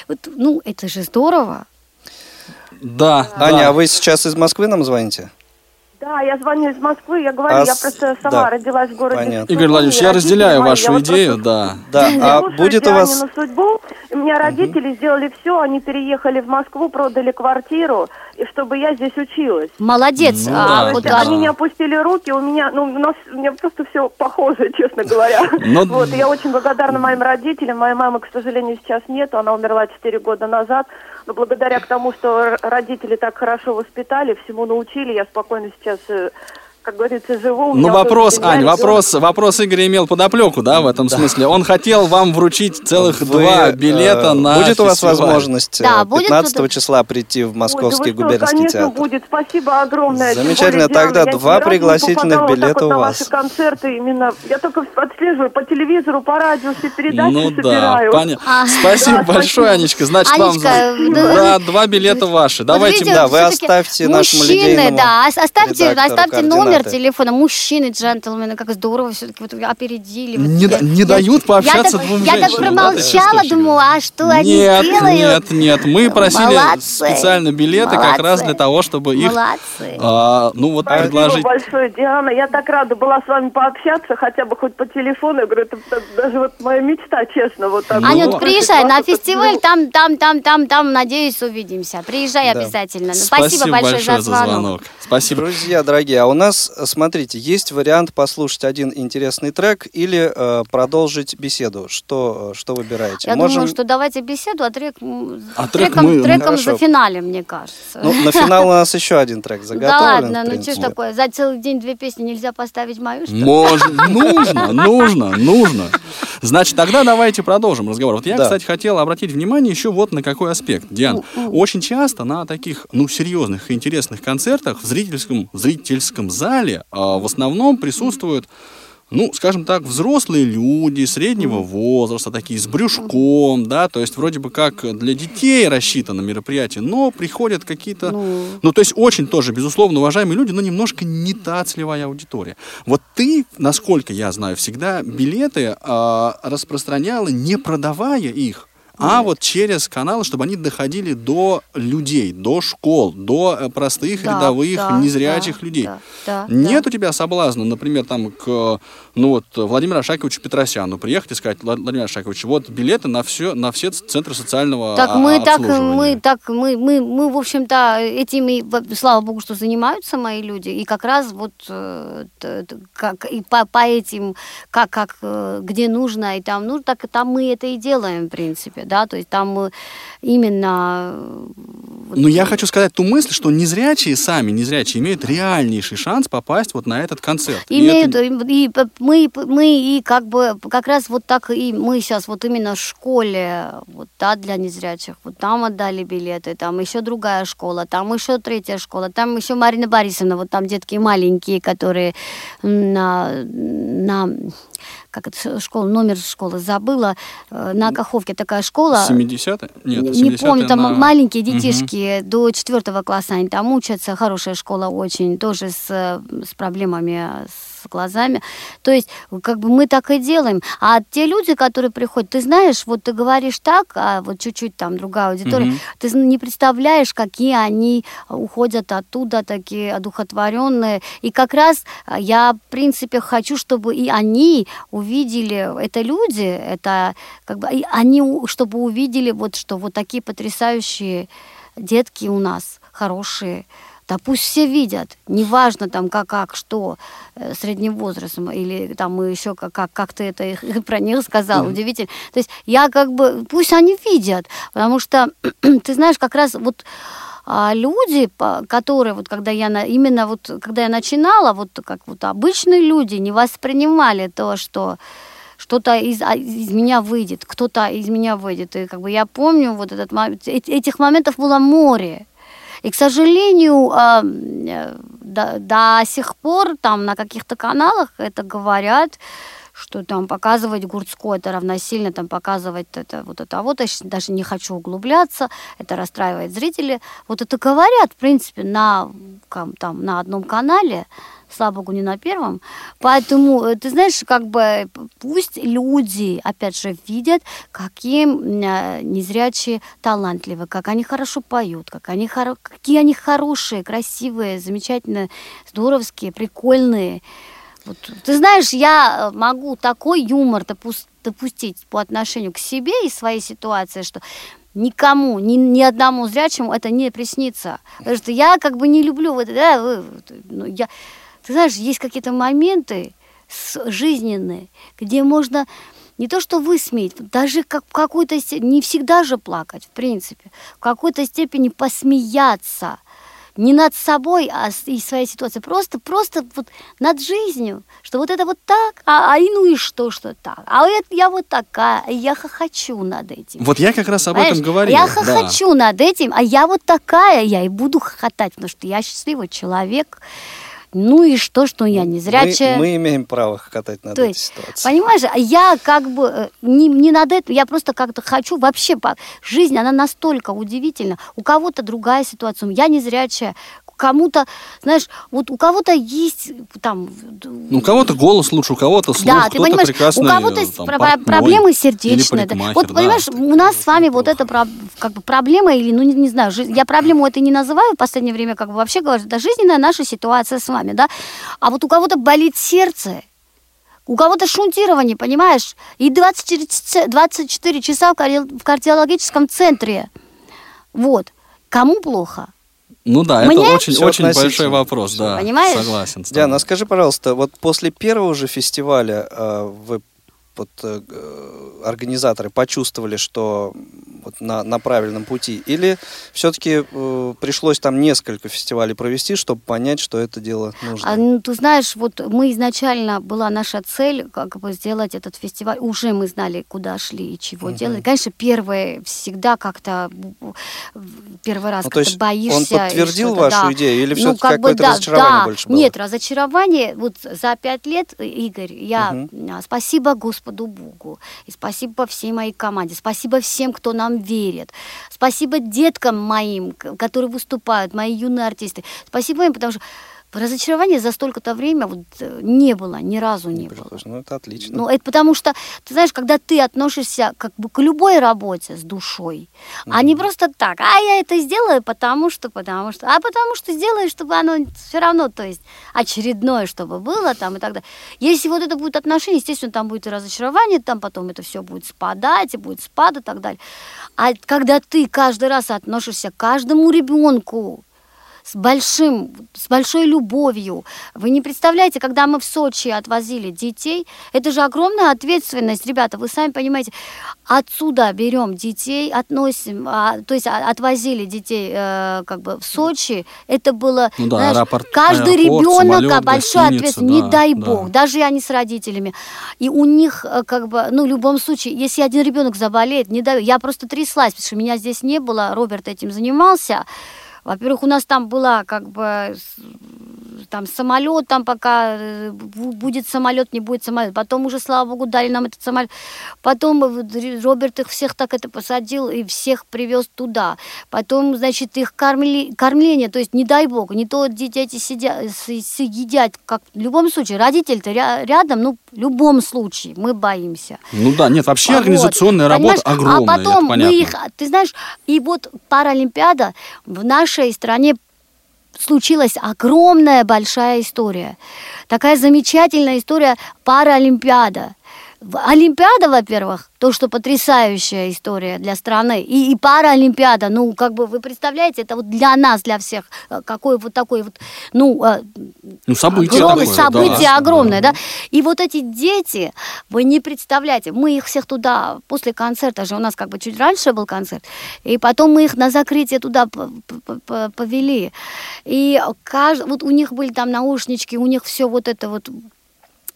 Вот, ну, это же здорово. Да. Аня, да. а вы сейчас из Москвы нам звоните? Да, я звоню из Москвы, я говорю, а я просто сама да. родилась в городе. Понятно. Игорь Владимирович, я разделяю вашу я идею, вот да. Да, а будет у вас... судьбу. У меня родители угу. сделали все, они переехали в Москву, продали квартиру, чтобы я здесь училась. Молодец. Ну, а, да, вот, да. Они не опустили руки, у меня, ну, у нас, у меня просто все похоже, честно говоря. Но... Вот, и я очень благодарна моим родителям. Моей мамы, к сожалению, сейчас нет, она умерла 4 года назад. Но благодаря к тому, что родители так хорошо воспитали, всему научили, я спокойно сейчас э, как говорится, живу. Ну, вопрос, Ань, вопрос, вопрос Игорь имел подоплеку, да, в этом да. смысле. Он хотел вам вручить целых Вы, два билета э, на Будет фестиваль. у вас возможность да, 15 будет... числа прийти в Московский Ой, да губернский конечно, театр? будет. Спасибо огромное. Замечательно. Тогда я два пригласительных билета у вас. ваши концерты именно. Я только отслеживаю по телевизору, по радио все передачи ну, собираю. Да, понятно. А, спасибо да, большое, спасибо. Анечка. Значит, Анечка, вам да, да, два билета ваши. Давайте. Да, вы оставьте нашему лидейному да, оставьте, оставьте номер номер телефона, мужчины, джентльмены, как здорово все-таки вот опередили. Не, я, не я, дают пообщаться я двум так, женщинам. Я так промолчала, да, думала, а что нет, они Нет, делают? нет, мы просили Молодцы. специально билеты Молодцы. как раз для того, чтобы их, а, ну вот Спасибо предложить. большое, Диана, я так рада была с вами пообщаться, хотя бы хоть по телефону, я говорю, это даже вот моя мечта, честно, вот так. Анют, ну, приезжай на фестиваль, там, там, там, там, там, надеюсь, увидимся. Приезжай да. обязательно. Ну, спасибо, спасибо большое, большое за звонок. За звонок. Спасибо. Друзья, дорогие, а у нас, смотрите, есть вариант послушать один интересный трек или э, продолжить беседу. Что, что выбираете? Я Можем... думаю, что давайте беседу, а трек, а треком, мы... треком за финалем, мне кажется. Ну, на финал у нас еще один трек заготовлен. Да ладно, ну что ж такое, за целый день две песни нельзя поставить мою, что Можно, нужно, нужно, нужно. Значит, тогда давайте продолжим разговор. Вот я, да. кстати, хотел обратить внимание еще вот на какой аспект. Диан, очень часто на таких, ну, серьезных и интересных концертах в зрительском, в зрительском зале а, в основном присутствуют ну, скажем так, взрослые люди среднего возраста, такие с брюшком, да, то есть вроде бы как для детей рассчитано мероприятие, но приходят какие-то, Ну. ну, то есть очень тоже, безусловно, уважаемые люди, но немножко не та целевая аудитория. Вот ты, насколько я знаю, всегда билеты а, распространяла, не продавая их, а вот через каналы, чтобы они доходили до людей, до школ, до э, простых Да, рядовых да, незрячих да, людей. да, да, Нет да. у тебя соблазна, например, там к ну вот Владимиру Ашаковичу Петросяну приехать и сказать, «Влад- Владимир Ашакович, вот билеты на все, на все центры социального Так а- мы так, обслуживания». мы так, мы, мы, мы, в общем-то, этим, и, в- слава богу, что занимаются мои люди, и как раз вот э, как, и по, по этим, как, как, э, где нужно, и там, ну, так там мы это и делаем, в принципе, да, то есть там мы именно... э, Но я хочу сказать ту мысль, что незрячие сами, незрячие, имеют реальнейший шанс попасть вот на этот концерт. И Имеют, это- и, мы, мы и как бы как раз вот так и мы сейчас вот именно в школе, вот, да, для незрячих, вот там отдали билеты, там еще другая школа, там еще третья школа, там еще Марина Борисовна, вот там детки маленькие, которые на, на как это школа, номер школы забыла, э, на Каховке такая школа. 70-е? Нет, Не- не 70-е помню, там на- маленькие детишки до четвертого класса они там учатся, хорошая школа очень, тоже с, с проблемами с глазами. То есть, как бы мы так и делаем. А те люди, которые приходят, ты знаешь, вот ты говоришь так, а вот чуть-чуть там другая аудитория, Мгм. ты не представляешь, какие они уходят оттуда такие одухотворенные. И как раз а, я, в принципе, хочу, чтобы и они увидели, это люди, это как бы, и они, чтобы увидели вот, что вот такие потрясающие детки у нас, хорошие, да пусть все видят, неважно там как, как что, э, средним возрастом, или там еще как, как, как ты это их- про них сказал, удивительно. То есть я как бы, пусть они видят, потому что, ты знаешь, как раз вот а, люди, которые вот когда я на, именно вот когда я начинала, вот как вот обычные люди не воспринимали то, что что-то из, а, из меня выйдет, кто-то из меня выйдет. И как бы я помню вот этот момент, эт- этих моментов было море. И, к сожалению, а, э, до, до сих пор там на каких-то каналах это говорят, что там показывать Гурцко это равносильно там показывать это вот это а вот я даже не хочу углубляться это расстраивает зрителей. Вот это говорят в принципе на там на одном канале слава богу не на первом поэтому э, ты знаешь как бы пусть люди опять же видят какие э, незрячие талантливые как они хорошо поют как они хоро- какие они хорошие красивые замечательные здоровские прикольные вот, ты знаешь, я э, могу такой юмор допус- допустить по отношению к себе и своей ситуации, что никому, ни, ни одному зрячему это не приснится. Потому что я как бы не люблю вот да, ну, я, ты знаешь, есть какие-то моменты жизненные, где можно не то что высмеять, даже как в какой-то степени, не всегда же плакать, в принципе, в какой-то степени посмеяться – не над собой, а и своей ситуацией, просто, просто вот над жизнью, что вот это вот так, а, а и ну и что, что так, а это я вот такая, и я хохочу над этим. Вот я как раз об этом Понимаешь? говорил. Я да. хохочу над этим, а я вот такая, я и буду хохотать, потому что я счастливый человек. Ну и что, что я не зрячая. Мы, мы имеем право хохотать над То этой ситуацией. Понимаешь, я как бы э, не, не над этим, я просто как-то хочу вообще, жизнь, она настолько удивительна. У кого-то другая ситуация, я не зрячая, кому-то, знаешь, вот у кого-то есть там... Ну, у кого-то голос лучше, у кого-то слух, Да, ты понимаешь, прекрасный, у кого-то там, про- портной проблемы сердечные. да. Вот да. понимаешь, у нас с вами вот про- как бы проблема или, ну не, не знаю, жи- я проблему это не называю в последнее время, как бы вообще говорю, это жизненная наша ситуация с вами, да. А вот у кого-то болит сердце, у кого-то шунтирование, понимаешь, и 24, ч- 24 часа в кардиологическом центре. Вот. Кому плохо? Ну да, Мне? это очень, очень большой вопрос, да. Понимаешь? Согласен. Диана, тобой. скажи, пожалуйста, вот после первого же фестиваля э, вы вот, э, организаторы почувствовали, что вот на, на правильном пути? Или все-таки э, пришлось там несколько фестивалей провести, чтобы понять, что это дело нужно? А, ну, ты знаешь, вот мы изначально была наша цель как бы сделать этот фестиваль. Уже мы знали, куда шли и чего делать. Конечно, первое всегда как-то первый раз Ну, то как-то боишься. он подтвердил вашу да. идею или Ну, все-таки как бы, какое-то да, разочарование да. больше было? Нет, разочарование вот за пять лет, э, Игорь, я а, спасибо Господу Богу, и спасибо всей моей команде, спасибо всем, кто нам верит, спасибо деткам моим, которые выступают, мои юные артисты, спасибо им, потому что разочарования за столько-то время вот э, не было, ни разу не, было. Пришлось. Ну, это отлично. Ну, это потому что, ты знаешь, когда ты относишься как бы к любой работе с душой, а не просто так, а я это сделаю, потому что, потому что, а потому что сделаю, чтобы оно все равно, то есть очередное, чтобы было там и так далее. Если вот это будет отношение, естественно, там будет и разочарование, там потом это все будет спадать, и будет спад и так далее. А когда ты каждый раз относишься к каждому ребенку, с большим, с большой любовью. Вы не представляете, когда мы в Сочи отвозили детей, это же огромная ответственность, ребята, вы сами понимаете. Отсюда берем детей, относим, а, то есть а, отвозили детей э, как бы в Сочи, это было, Ну да, знаешь, аэропорт- каждый аэропорт, ребенок, самолет, большой ответственность, да, не дай да. бог, даже они с родителями. И у них э, как бы, ну, в любом случае, если один ребенок заболеет, не даю, я просто тряслась, потому что меня здесь не было, Роберт этим занимался. Во-первых, у нас там была как бы там самолет, там пока э, бу- будет самолет, не будет самолет. Потом уже, слава богу, дали нам этот самолет. Потом э, Роберт их всех так это посадил и всех привез туда. Потом, значит, их кормили, кормление, то есть не дай бог, не то дети сидят, с- с- едят, как в любом случае, родитель-то ря- рядом, ну, в любом случае, мы боимся. Ну да, нет, вообще Вот, организационная работа понимаешь? огромная, А потом мы их, ты знаешь, и вот Паралимпиада в нашей стране случилась огромная большая история. Такая замечательная история Паралимпиада. Олимпиада, во-первых, то, что потрясающая история для страны, и, и Паралимпиада, ну, как бы, вы представляете, это вот для нас, для всех, э, какой вот такой вот, ну, э, Ну, событие огромное такое, событие да. огромное, да. И вот эти дети, вы не представляете, мы их всех туда после концерта же у нас как бы чуть раньше был концерт, и потом мы их на закрытие туда повели, и кажд... вот у них были там наушнички, у них все вот это вот.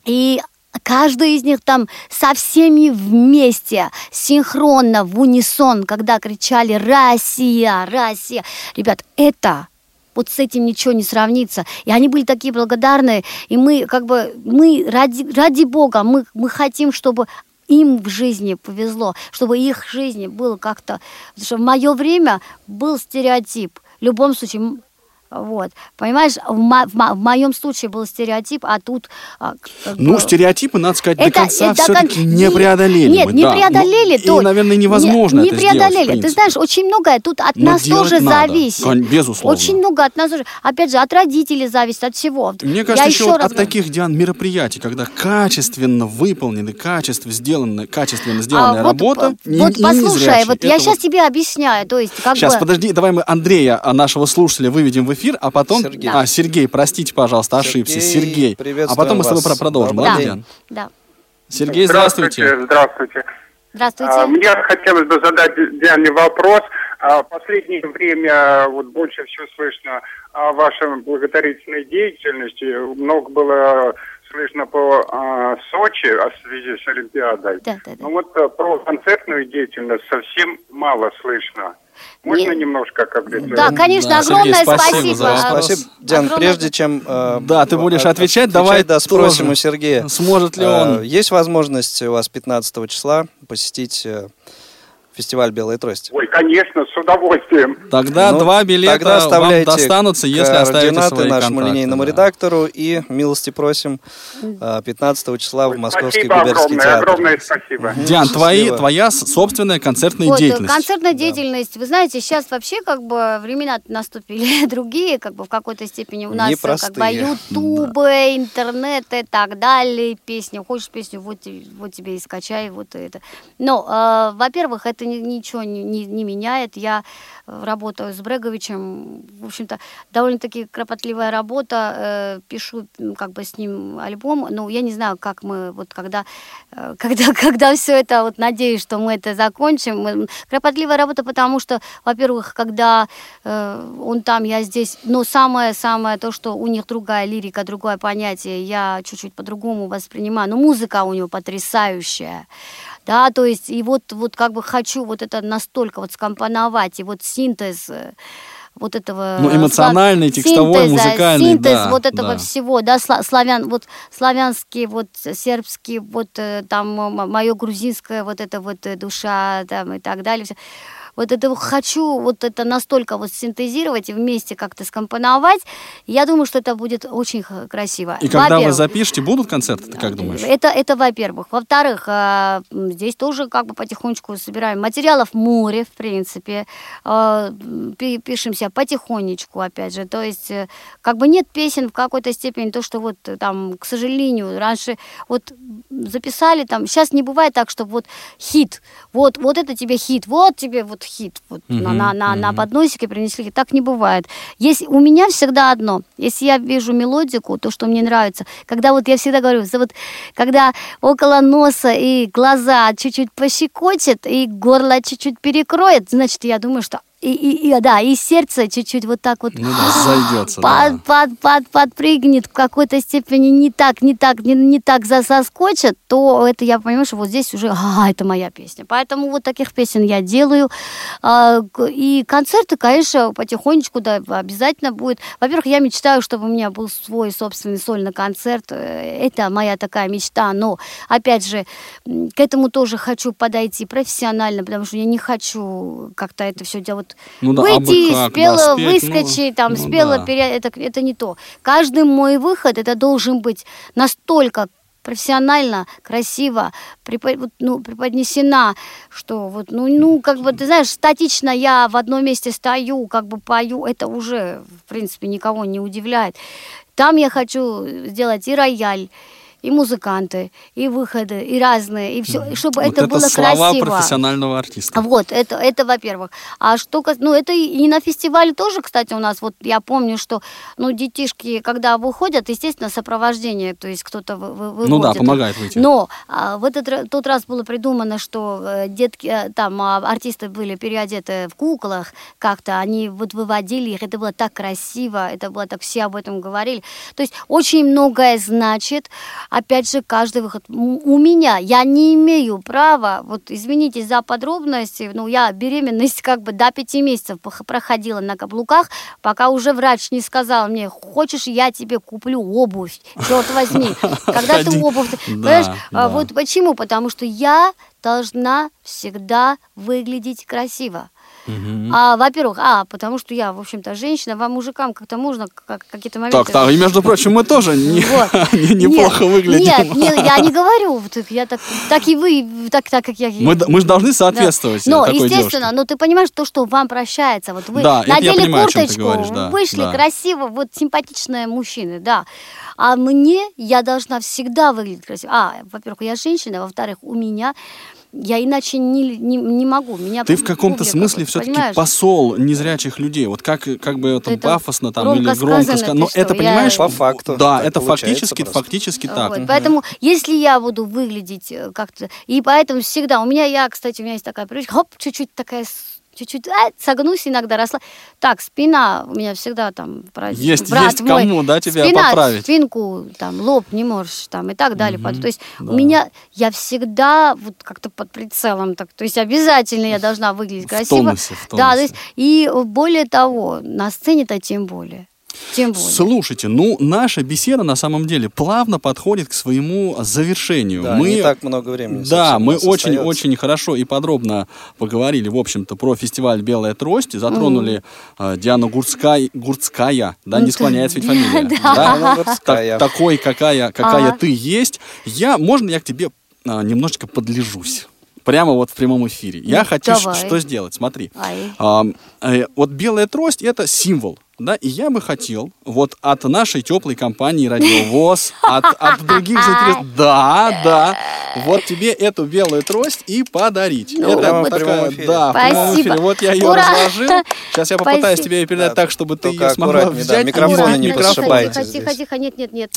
И каждый из них там со всеми вместе, синхронно, в унисон, когда кричали «Россия! Россия!». Ребят, это вот с этим ничего не сравнится. И они были такие благодарные. И мы как бы, мы ради, ради Бога, мы, мы хотим, чтобы им в жизни повезло, чтобы их жизни было как-то... Потому что в мое время был стереотип. В любом случае, вот, понимаешь, в, мо- в мо- в моем случае был стереотип, а тут... а, как Ну, стереотипы, надо сказать, до это- конца это все-таки кон- не преодолели. Нет, мы, не да. преодолели. Ну, то- И, наверное, невозможно не, это не сделать, в преодолели. Ты принципе. знаешь, очень многое тут от Но нас тоже надо, зависит. безусловно. Очень много от нас тоже. Опять же, от родителей зависит, от всего. Мне кажется, Я еще еще вот раз от таких, Диан, мероприятий, когда качественно выполнены, качественно сделаны, качественно А, сделанная вот, работа, п- не- вот послушай, вот я Это сейчас вот- тебе объясняю, то есть как Сейчас, бы... подожди, давай мы Андрея, а, нашего слушателя, выведем в эфир, а потом... Сергей. А, Сергей, простите, пожалуйста, ошибся. Сергей, Сергей. А потом мы с тобой вас. про- продолжим. День. Диан? Да. Сергей, здравствуйте. Здравствуйте. Здравствуйте. А, Мне хотелось бы задать Диане вопрос. А, В последнее время вот больше всего слышно о вашей благотворительной деятельности. Много было слышно по а, Сочи о связи с Олимпиадой. Да, да, да. Но вот а, про концертную деятельность совсем мало слышно. Можно Не- немножко как бы... Да, конечно, Да, огромное Сергей, спасибо спасибо. за вопрос. Спасибо. Диан, Огромное- прежде чем... э, Да, ты будешь а- отвечать, давай да, спросим тоже. у Сергея. Сможет ли Э, он? Есть возможность у вас 15 числа посетить э, фестиваль «Белая трость»? Ой, конечно, с удовольствием. Тогда Ну, два билета тогда вам достанутся, если оставите свои нашему контакты, линейному да. редактору и милости просим э, 15 числа в Московский спасибо губернский огромное, театр. огромное спасибо. Диан, твои, твоя собственная концертная Вот, э, деятельность. концертная деятельность, вы знаете, сейчас вообще как бы времена наступили другие, как бы в какой-то степени у нас э, как бы Непростые. ютубы, интернет и так далее, песни, хочешь песню, вот, вот тебе и скачай, вот это. Но, э, во-первых, это это ни- ничего не, не- не меняет. Я э, работаю с Бреговичем. В общем-то, довольно-таки кропотливая работа. э, пишу как бы с ним альбом. Ну, я не знаю, как мы вот когда, э, когда, когда все это, вот надеюсь, что мы это закончим. Кропотливая работа, потому что, во-первых, когда э, он там, я здесь. Но самое-самое то, что у них другая лирика, другое понятие, я чуть-чуть по-другому воспринимаю. Но музыка у него потрясающая. Да, то есть, и вот, вот как бы хочу вот это настолько вот скомпоновать, и вот синтез э, вот этого... Ну, эмоциональный, слав- текстовой, синтеза, музыкальный, Синтез да, вот этого да. всего, да, сла- славян, вот славянский, вот сербский, вот э, там мое грузинское, вот это вот э, душа там и так далее. Вот это хочу вот это настолько вот синтезировать и вместе как-то скомпоновать. Я думаю, что это будет очень красиво. И когда вы запишете, будут концерты, ты как думаешь? это, это во-первых. Во-вторых, м, здесь тоже как бы потихонечку собираем материалов море, в принципе. Пи- Пишемся потихонечку, опять же. То есть, э, как бы нет песен в какой-то степени, то, что вот э, там, к сожалению, раньше вот записали там, сейчас не бывает так, что вот хит, вот, вот это тебе хит, вот тебе вот хит, вот на, Мгм, на, на, на мгм. подносике принесли, так не бывает. Есть, у меня всегда одно, если я вижу мелодику, то, что мне нравится, когда вот я всегда говорю, вот, когда около носа и глаза чуть-чуть пощекочет, и горло чуть-чуть перекроет, значит, я думаю, что и, и, и, да, и сердце чуть-чуть вот так вот Ну да, зайдется, да. под, под, под, подпрыгнет в какой-то степени не так, не так, не, не так за- заскочит, то это я понимаю, что вот здесь уже, а, это моя песня. Поэтому вот таких песен я делаю. А, И концерты, конечно, потихонечку, да, обязательно будет. Во-первых, я мечтаю, чтобы у меня был свой собственный сольный концерт. Э, Это моя такая мечта. Но, опять же, к этому тоже хочу подойти профессионально, потому что я не хочу как-то это все делать. Ну да, а Выйти, как, спело да, спеть, ну, выскочить, там, ну спело да. пере- это, это не то. Каждый мой выход, это должен быть настолько профессионально, красиво препо- вот, ну, преподнесена, что вот, ну, ну, как бы, ты знаешь, статично я в одном месте стою, как бы пою, это уже, в принципе, никого не удивляет. Там я хочу сделать и рояль, и музыканты, и выходы, и разные, и все, чтобы Вот это, это было слова красиво. профессионального артиста. Вот, это, это во-первых. А что, ну, это и и на фестивале тоже, кстати, у нас, вот я помню, что, ну, детишки, когда выходят, естественно, сопровождение, то есть кто-то вы, вы- выводит. Ну да, помогает выйти. Но а, в этот тот раз было придумано, что э, детки, э, там, а, артисты были переодеты в куклах, как-то они вот выводили их, это было так красиво, это было так, все об этом говорили. То есть очень многое значит, опять же, каждый выход. У меня, я не имею права, вот извините за подробности, ну, я беременность как бы до пяти месяцев проходила на каблуках, пока уже врач не сказал мне, хочешь, я тебе куплю обувь, черт возьми. Когда ты обувь, понимаешь, а вот почему? Потому что я должна всегда выглядеть красиво. А, во-первых, а, потому что я, в общем-то, женщина, вам, мужикам, как-то можно как, какие-то моменты... Так, так, и между прочим, мы тоже не- Вот. не- неплохо Нет, выглядим. Нет, нет, я не говорю, вот я так, так и вы, так, так как я. Мы мы же должны Да. соответствовать Но, естественно, девушке. но ты понимаешь то, что вам прощается. Вот вы Да, надели понимаю, курточку, говоришь, да, вышли да. красиво, вот симпатичные мужчины, да. А мне я должна всегда выглядеть красиво. А, во-первых, я женщина, во-вторых, у меня я иначе не, не, не могу. Меня Ты в каком-то смысле вот, все-таки посол незрячих людей. Вот как, как бы это, Это пафосно там громко или громко сказано, сказано. Но что, это, я- понимаешь, По факту Да, так это фактически, просто. фактически так. Вот. Поэтому, если я буду выглядеть э, как-то... И поэтому всегда... У меня, я, кстати, у меня есть такая привычка, хоп, чуть-чуть такая... Чуть-чуть а, согнусь иногда, росла. Так, спина у меня всегда там... брат- Есть- брат есть мой, кому, да, тебя спина, поправить. спинку, там, лоб не можешь, там, и так далее. Мгм, То есть да. у меня... Я всегда вот как-то под прицелом, так, то есть обязательно я должна выглядеть В красиво. тонусе, в Да, то тонусе. есть, и более того, на сцене-то тем более. Тем более. Слушайте, ну наша беседа на самом деле плавно подходит к своему завершению. Да, мы не так много времени Да, мы нас очень, остается. очень хорошо и подробно поговорили, в общем-то, про фестиваль Белая трость, затронули э, Диану Гурцкай, Гурцкая, да, не склоняется ведь фамилия, Да. Такой, какая, какая Ага. ты есть. Я, можно я к тебе а, немножечко подлежусь? Прямо вот в прямом эфире. Я Ну, хочу что сделать? Смотри. Э, вот белая трость это символ. Да, и я бы хотел вот от нашей теплой компании Радиовоз, от, от других заинтересованных, да, да, вот тебе эту белую трость и подарить. Ну, Это вот. такая, прямом да, в прямом Спасибо. эфире. Вот я ее Ура! разложил. Сейчас я попытаюсь Спасибо. тебе ее передать Да, так, чтобы ты ее смогла да, взять. микрофоны взять не микрофон. прошибайте Тихо, тихо, тихо, нет, нет, нет,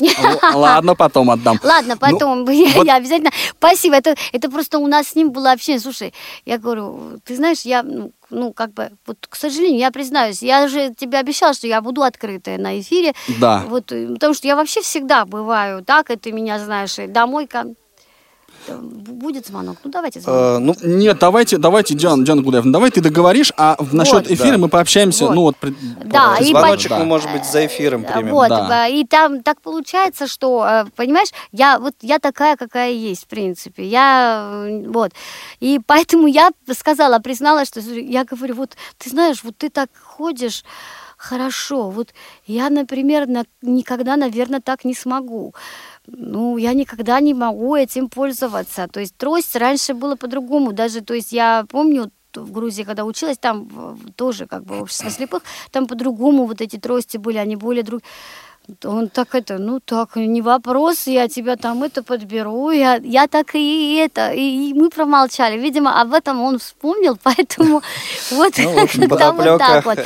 Ладно, потом отдам. Ладно, Ну, потом я, вот- я обязательно. Спасибо. Это, это просто у нас с ним было общение. Слушай, я говорю, ты знаешь, я, ну, ну, как бы, вот, к сожалению, я признаюсь, я же тебе обещала, что я буду открытая на эфире. Да. Вот, э, потому что я вообще всегда бываю так, и ты меня знаешь, и домой ко... Э, Будет звонок? Ну, давайте звонок. Э, ну, Нет, давайте, давайте, Диана, Диана Гуляевна, давай ты договоришь, а в- насчет Вот. эфира Да. мы пообщаемся, Вот. ну вот... при- Да, по- и звоночек да. мы, может быть, за эфиром Э, примем. Вот, Да. и там так получается, что, э, понимаешь, я вот я такая, какая есть, в принципе, я вот, и поэтому я сказала, призналась, что я говорю, вот ты знаешь, вот ты так ходишь, хорошо, вот я, например, на- никогда, наверное, так не смогу. Ну, я никогда не могу этим пользоваться. То есть трость раньше было по-другому. Даже, то есть я помню, в Грузии, когда училась, там тоже как бы общество слепых, там по-другому вот эти трости были, они более друг... Он так это, ну так, не вопрос, я тебя там это подберу, я, я так и это, и, и мы промолчали. Видимо, об этом он вспомнил, поэтому вот Ну, в общем, как-то вот так вот.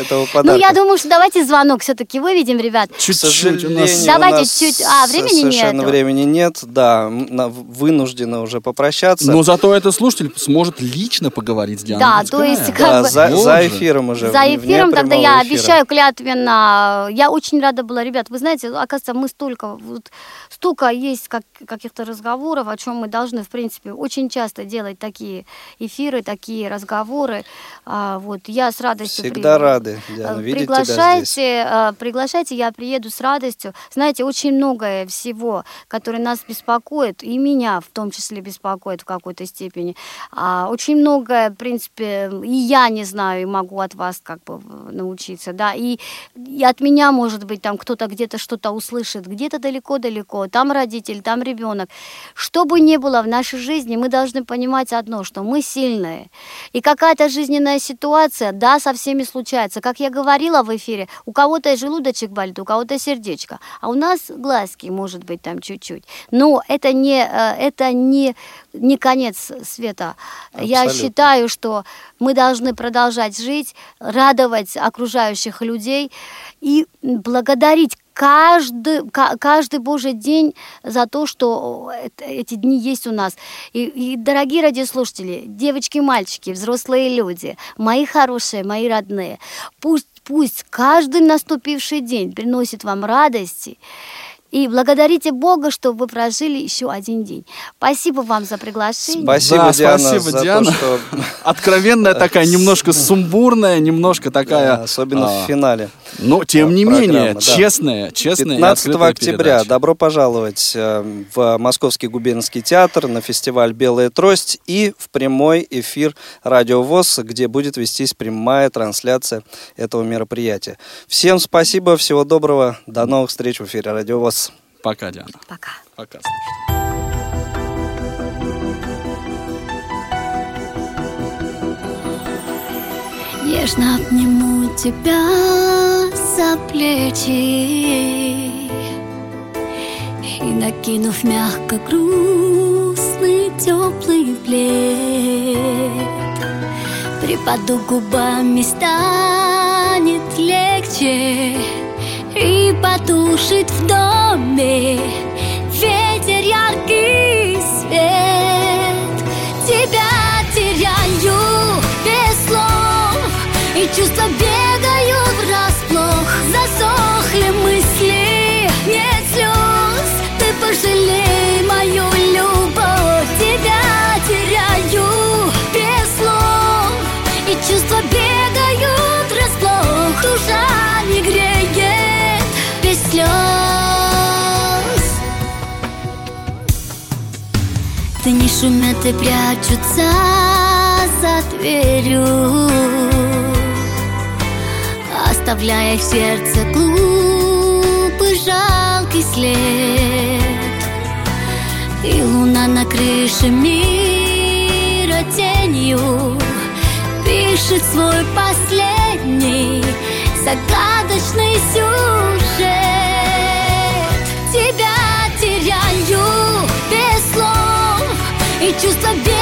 Ну, я думаю, что давайте звонок все-таки выведем, ребят. Чуть-чуть у нас... Давайте чуть- а, времени совершенно нету. времени нет, да, вынуждены уже попрощаться. Но зато этот слушатель сможет лично поговорить с Дианой Да, то есть как бы- за, Вот эфиром уже. За эфиром тогда я обещаю клятвенно. Я очень рада была, ребят. Вы знаете, оказывается, мы столько, вот, столько есть как, каких-то разговоров, о чем мы должны, в принципе, очень часто делать такие эфиры, такие разговоры. А, вот я с радостью Всегда при- рады, Диана, здесь. приглашайте, э, приглашайте, я приеду с радостью. Знаете, очень многое всего, которое нас беспокоит, и меня в том числе беспокоит в какой-то степени. А, очень многое, в принципе, и я не знаю, и могу от вас как бы научиться, да, и, и от меня, может быть, там кто-то где-то что-то услышит, где-то далеко-далеко, там родитель, там ребенок. Что бы ни было в нашей жизни, мы должны понимать одно, что мы сильные. И какая-то жизненная ситуация, да, со всеми случается. Как я говорила в эфире, у кого-то желудочек болит, у кого-то сердечко, а у нас глазки, может быть, там чуть-чуть. Но это не, э, это не, не конец света. Я Абсолютно. считаю, что мы должны продолжать жить, радовать окружающих людей и благодарить каждый, ка- каждый Божий день за то, что эти дни есть у нас. И, и, дорогие радиослушатели, девочки, мальчики, взрослые люди, мои хорошие, мои родные, пусть, пусть каждый наступивший день приносит вам радости, и благодарите Бога, что вы прожили еще один день. Спасибо вам за приглашение. Спасибо, Да, Диана, спасибо, за Диана. то, что... Откровенная такая, немножко сумбурная, немножко такая... Да, особенно а, в финале. Но, тем Да, не менее, да. честная, честная и 15 открытая октября передача. добро пожаловать э, в Московский губернский театр на фестиваль «Белая трость» и в прямой эфир «Радио ВОЗ», где будет вестись прямая трансляция этого мероприятия. Всем спасибо, всего доброго, до новых встреч в эфире «Радио ВОЗ». Пока, Диана. Пока. Пока. Нежно обниму тебя за плечи И накинув мягко грустный теплый плед Припаду губами, станет легче И потушит в доме ветер яркий свет. Тебя теряю без слов И чувства бегают шумят и прячутся за дверью Оставляя в сердце глупый жалкий след. И луна на крыше мира тенью Пишет свой последний загадочный сюжет E used to